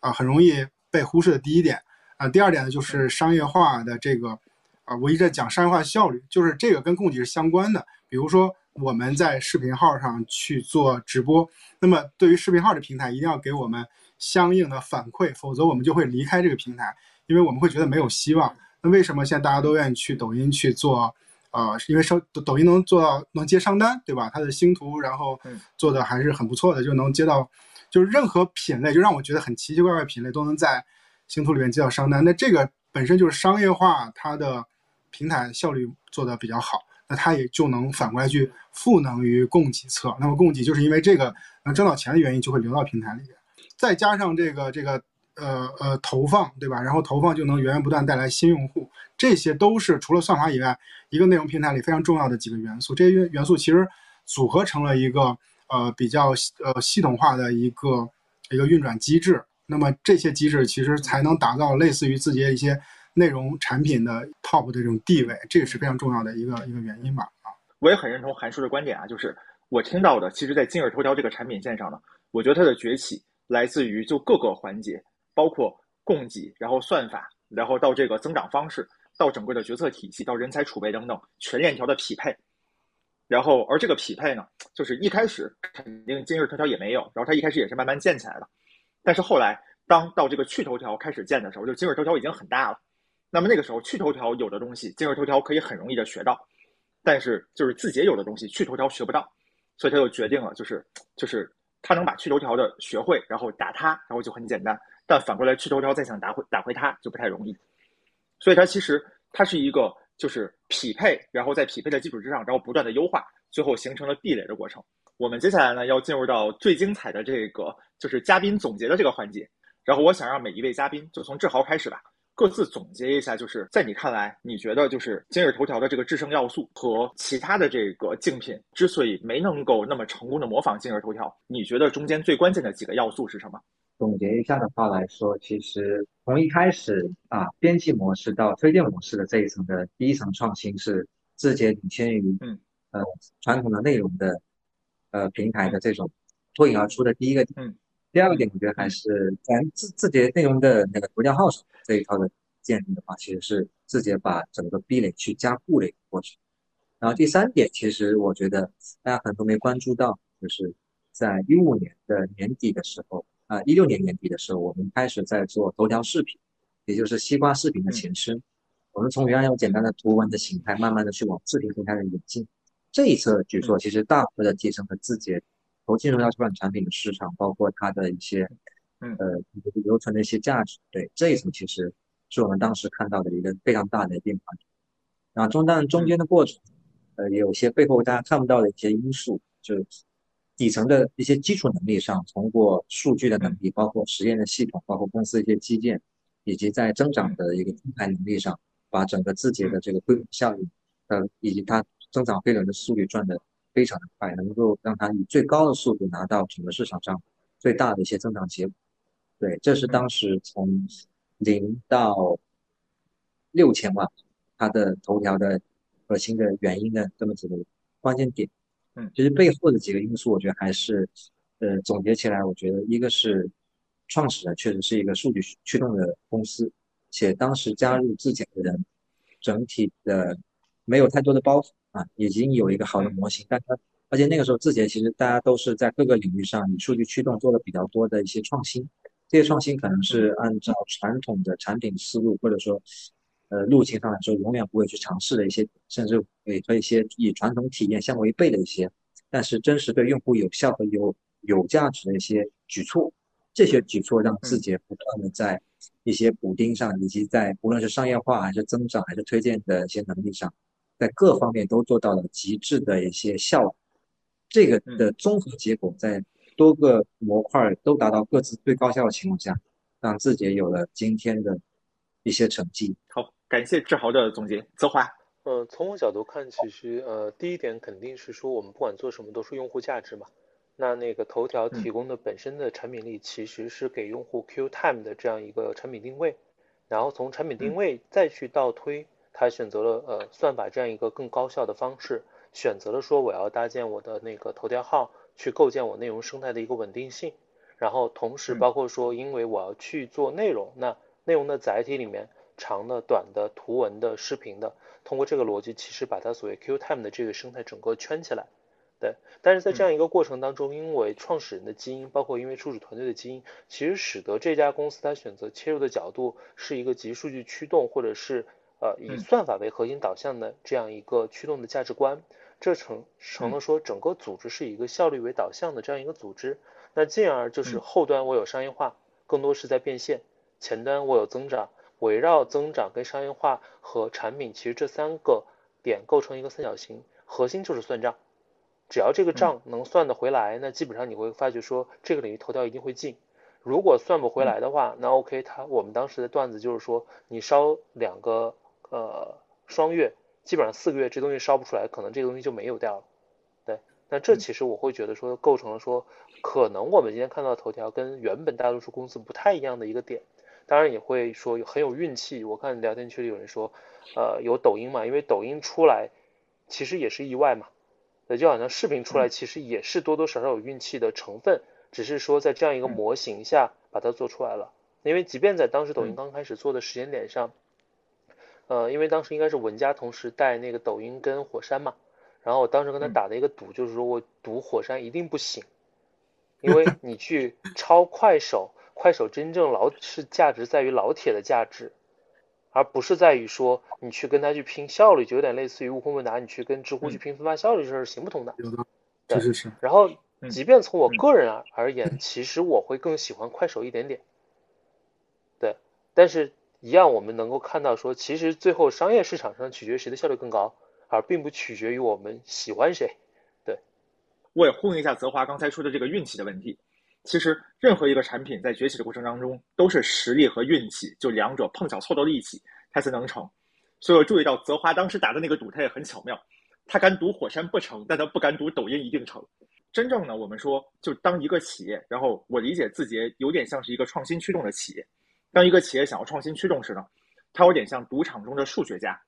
啊很容易被忽视的第一点啊。第二点呢，就是商业化的这个啊，我一直在讲商业化效率，就是这个跟供给是相关的。比如说。我们在视频号上去做直播，那么对于视频号的平台，一定要给我们相应的反馈，否则我们就会离开这个平台，因为我们会觉得没有希望。那为什么现在大家都愿意去抖音去做呃，因为商抖抖音能做到能接商单，对吧？它的星图，然后做的还是很不错的，就能接到，就是任何品类，就让我觉得很奇奇怪怪品类都能在星图里面接到商单。那这个本身就是商业化，它的平台效率做的比较好，那它也就能反过来去赋能于供给侧。那么供给就是因为这个能挣到钱的原因，就会流到平台里面，再加上这个这个。呃呃，投放对吧？然后投放就能源源不断带来新用户，这些都是除了算法以外，一个内容平台里非常重要的几个元素。这些元元素其实组合成了一个呃比较呃系统化的一个一个运转机制。那么这些机制其实才能打造类似于字节一些内容产品的 top 的这种地位，这个是非常重要的一个一个原因吧。啊，我也很认同韩叔的观点啊，就是我听到的，其实在今日头条这个产品线上呢，我觉得它的崛起来自于就各个环节。包括供给，然后算法，然后到这个增长方式，到整个的决策体系，到人才储备等等全链条的匹配，然后而这个匹配呢，就是一开始肯定今日头条也没有，然后它一开始也是慢慢建起来的，但是后来当到这个趣头条开始建的时候，就今日头条已经很大了，那么那个时候趣头条有的东西，今日头条可以很容易的学到，但是就是字节有的东西，趣头条学不到，所以他就决定了，就是就是他能把趣头条的学会，然后打它，然后就很简单。但反过来，趣头条再想打回打回它就不太容易，所以它其实它是一个就是匹配，然后在匹配的基础之上，然后不断的优化，最后形成了壁垒的过程。我们接下来呢要进入到最精彩的这个就是嘉宾总结的这个环节，然后我想让每一位嘉宾就从志豪开始吧，各自总结一下，就是在你看来，你觉得就是今日头条的这个制胜要素和其他的这个竞品之所以没能够那么成功的模仿今日头条，你觉得中间最关键的几个要素是什么？总结一下的话来说，其实从一开始啊，编辑模式到推荐模式的这一层的第一层创新是字节领先于嗯呃传统的内容的呃平台的这种脱颖而出的第一个点。第二个点，我觉得还是咱字字节内容的那个头条号上这一套的建立的话，其实是字节把整个壁垒去加固了一个过程。然后第三点，其实我觉得大家可能都没关注到，就是在一五年的年底的时候。啊，一六年年底的时候，我们开始在做头条视频，也就是西瓜视频的前身。我们从原来用简单的图文的形态，慢慢的去往视频平台的演进。这一侧举措其实大幅的提升了字节头金融要出版产品的市场，包括它的一些，呃，留存的一些价值。对，这一层其实是我们当时看到的一个非常大的变化。然后中但中间的过程，呃，有些背后大家看不到的一些因素，就。底层的一些基础能力上，通过数据的能力，包括实验的系统，包括公司一些基建，以及在增长的一个平台能力上，把整个字节的这个规模效应，呃，以及它增长飞轮的速率转的非常的快，能够让它以最高的速度拿到整个市场上最大的一些增长结果。对，这是当时从零到六千万，它的头条的核心的原因的这么几个关键点。嗯，其实背后的几个因素，我觉得还是，呃，总结起来，我觉得一个是创始人确实是一个数据驱动的公司，且当时加入字节的人，整体的没有太多的包袱啊，已经有一个好的模型。但他而且那个时候字节其实大家都是在各个领域上以数据驱动做的比较多的一些创新，这些创新可能是按照传统的产品思路或者说。呃，路径上来说，永远不会去尝试的一些，甚至会和一些以传统体验相违背的一些，但是真实对用户有效和有有价值的一些举措，这些举措让字节不断的在一些补丁上，以及在无论是商业化还是增长还是推荐的一些能力上，在各方面都做到了极致的一些效果。这个的综合结果，在多个模块都达到各自最高效的情况下，让字节有了今天的一些成绩。好。感谢志豪的总结，泽华。呃，从我角度看，其实呃，第一点肯定是说，我们不管做什么都是用户价值嘛。那那个头条提供的本身的产品力，其实是给用户 Q time 的这样一个产品定位，然后从产品定位再去倒推，他选择了呃算法这样一个更高效的方式，选择了说我要搭建我的那个头条号，去构建我内容生态的一个稳定性，然后同时包括说，因为我要去做内容，那内容的载体里面。长的、短的、图文的、视频的，通过这个逻辑，其实把它所谓 Q time 的这个生态整个圈起来，对。但是在这样一个过程当中，因为创始人的基因，包括因为初始团队的基因，其实使得这家公司它选择切入的角度是一个集数据驱动，或者是呃以算法为核心导向的这样一个驱动的价值观，这成成了说整个组织是以一个效率为导向的这样一个组织。那进而就是后端我有商业化，更多是在变现；前端我有增长，围绕增长跟商业化和产品，其实这三个点构成一个三角形，核心就是算账。只要这个账能算得回来，那基本上你会发觉说这个领域头条一定会进。如果算不回来的话，那 OK，他我们当时的段子就是说，你烧两个呃双月，基本上四个月这东西烧不出来，可能这个东西就没有掉了。对那这其实我会觉得说构成了说，可能我们今天看到头条跟原本大多数公司不太一样的一个点，当然也会说很有运气。我看聊天区里有人说，呃，有抖音嘛，因为抖音出来其实也是意外嘛，那就好像视频出来其实也是多多少少有运气的成分，只是说在这样一个模型下把它做出来了。因为即便在当时抖音刚开始做的时间点上，呃，因为当时应该是文佳同时带那个抖音跟火山嘛。然后我当时跟他打的一个赌，就是说我赌火山一定不行，因为 [laughs] 你去抄快手，快手真正老是价值在于老铁的价值，而不是在于说你去跟他去拼效率，就有点类似于悟空问答，你去跟知乎去拼分发效率，这是行不通的。有的，是是是。然后，即便从我个人而而言，其实我会更喜欢快手一点点。对，但是一样，我们能够看到说，其实最后商业市场上取决于谁的效率更高。而并不取决于我们喜欢谁，对。我也呼应一下泽华刚才说的这个运气的问题。其实任何一个产品在崛起的过程当中，都是实力和运气就两者碰巧凑到了一起，它才能成。所以我注意到泽华当时打的那个赌，他也很巧妙。他敢赌火山不成，但他不敢赌抖音一定成。真正呢，我们说就当一个企业，然后我理解字节有点像是一个创新驱动的企业。当一个企业想要创新驱动时呢，它有点像赌场中的数学家。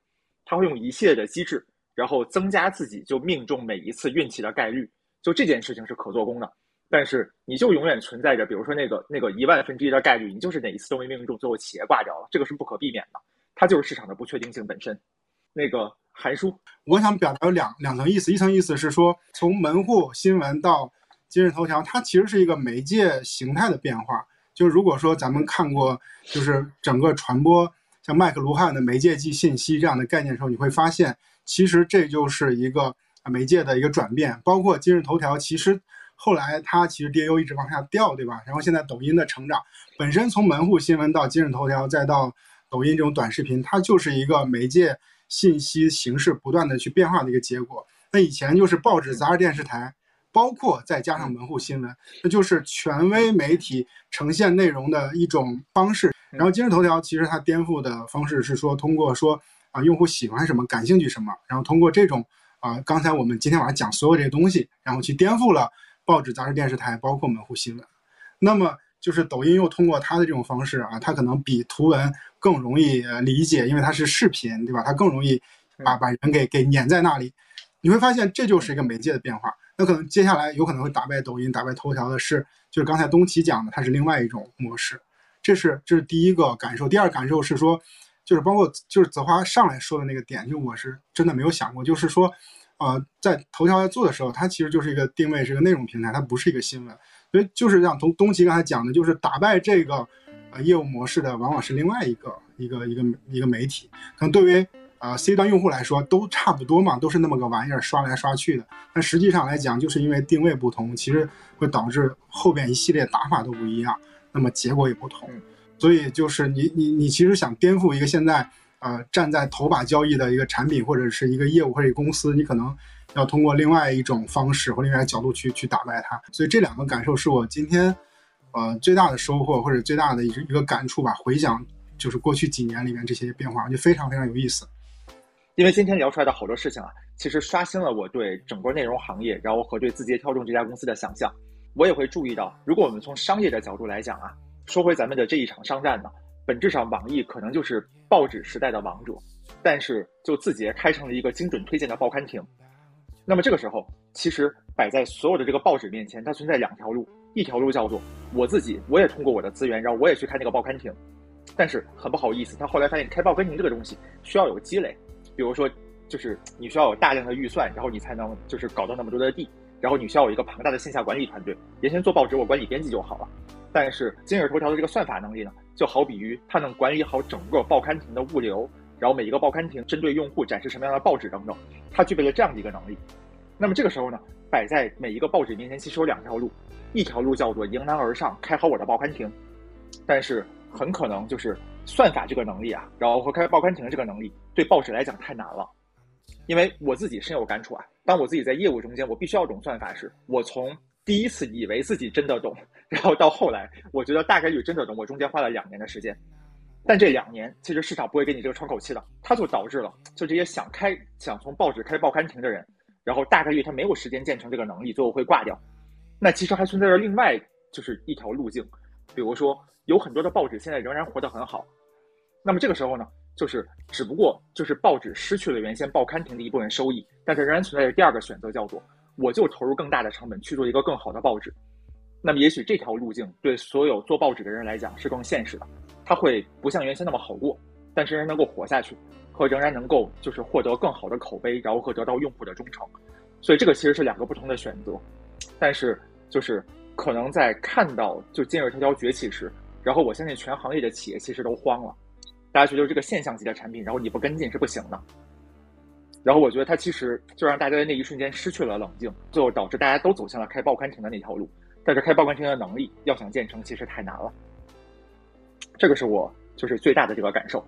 他会用一系列的机制，然后增加自己就命中每一次运气的概率，就这件事情是可做工的。但是你就永远存在着，比如说那个那个一万分之一的概率，你就是哪一次都没命中，最后企业挂掉了，这个是不可避免的。它就是市场的不确定性本身。那个韩叔，我想表达有两两层意思，一层意思是说，从门户新闻到今日头条，它其实是一个媒介形态的变化。就是如果说咱们看过，就是整个传播。像麦克卢汉的媒介即信息这样的概念的时候，你会发现，其实这就是一个媒介的一个转变。包括今日头条，其实后来它其实 DAU 一直往下掉，对吧？然后现在抖音的成长，本身从门户新闻到今日头条，再到抖音这种短视频，它就是一个媒介信息形式不断的去变化的一个结果。那以前就是报纸、杂志、电视台，包括再加上门户新闻，那就是权威媒体呈现内容的一种方式。然后今日头条其实它颠覆的方式是说，通过说啊用户喜欢什么，感兴趣什么，然后通过这种啊刚才我们今天晚上讲所有这些东西，然后去颠覆了报纸、杂志、电视台，包括门户新闻。那么就是抖音又通过它的这种方式啊，它可能比图文更容易理解，因为它是视频，对吧？它更容易把把人给给撵在那里。你会发现这就是一个媒介的变化。那可能接下来有可能会打败抖音、打败头条的是，就是刚才东奇讲的，它是另外一种模式。这是这是第一个感受，第二感受是说，就是包括就是泽华上来说的那个点，就我是真的没有想过，就是说，呃，在头条在做的时候，它其实就是一个定位是个内容平台，它不是一个新闻，所以就是像东东奇刚才讲的，就是打败这个呃业务模式的，往往是另外一个一个一个一个媒体，可能对于呃 C 端用户来说都差不多嘛，都是那么个玩意儿刷来刷去的，但实际上来讲，就是因为定位不同，其实会导致后边一系列打法都不一样。那么结果也不同，所以就是你你你其实想颠覆一个现在呃站在头把交易的一个产品或者是一个业务或者公司，你可能要通过另外一种方式或另外一个角度去去打败它。所以这两个感受是我今天呃最大的收获或者最大的一一个感触吧。回想就是过去几年里面这些变化，就非常非常有意思。因为今天聊出来的好多事情啊，其实刷新了我对整个内容行业，然后和对字节跳动这家公司的想象。我也会注意到，如果我们从商业的角度来讲啊，说回咱们的这一场商战呢，本质上网易可能就是报纸时代的王者，但是就字节开成了一个精准推荐的报刊亭。那么这个时候，其实摆在所有的这个报纸面前，它存在两条路，一条路叫做我自己，我也通过我的资源，然后我也去开那个报刊亭，但是很不好意思，他后来发现开报刊亭这个东西需要有积累，比如说就是你需要有大量的预算，然后你才能就是搞到那么多的地。然后你需要有一个庞大的线下管理团队。原先做报纸，我管理编辑就好了。但是今日头条的这个算法能力呢，就好比于它能管理好整个报刊亭的物流，然后每一个报刊亭针对用户展示什么样的报纸等等，它具备了这样的一个能力。那么这个时候呢，摆在每一个报纸面前，其实有两条路，一条路叫做迎难而上，开好我的报刊亭，但是很可能就是算法这个能力啊，然后和开报刊亭这个能力，对报纸来讲太难了。因为我自己深有感触啊，当我自己在业务中间，我必须要懂算法时，我从第一次以为自己真的懂，然后到后来我觉得大概率真的懂，我中间花了两年的时间。但这两年其实市场不会给你这个窗口期的，它就导致了就这些想开想从报纸开报刊亭的人。然后大概率他没有时间建成这个能力，最后会挂掉。那其实还存在着另外就是一条路径，比如说有很多的报纸现在仍然活得很好。那么这个时候呢，就是只不过就是报纸失去了原先报刊亭的一部分收益，但是仍然存在着第二个选择，叫做我就投入更大的成本去做一个更好的报纸。那么也许这条路径对所有做报纸的人来讲是更现实的，它会不像原先那么好过，但是仍然能够活下去。和仍然能够就是获得更好的口碑，然后和得到用户的忠诚，所以这个其实是两个不同的选择。但是就是可能在看到就今日头条崛起时，然后我相信全行业的企业其实都慌了，大家觉得这个现象级的产品，然后你不跟进是不行的。然后我觉得它其实就让大家在那一瞬间失去了冷静，最后导致大家都走向了开报刊亭的那条路。但是开报刊亭的能力要想建成，其实太难了。这个是我就是最大的这个感受。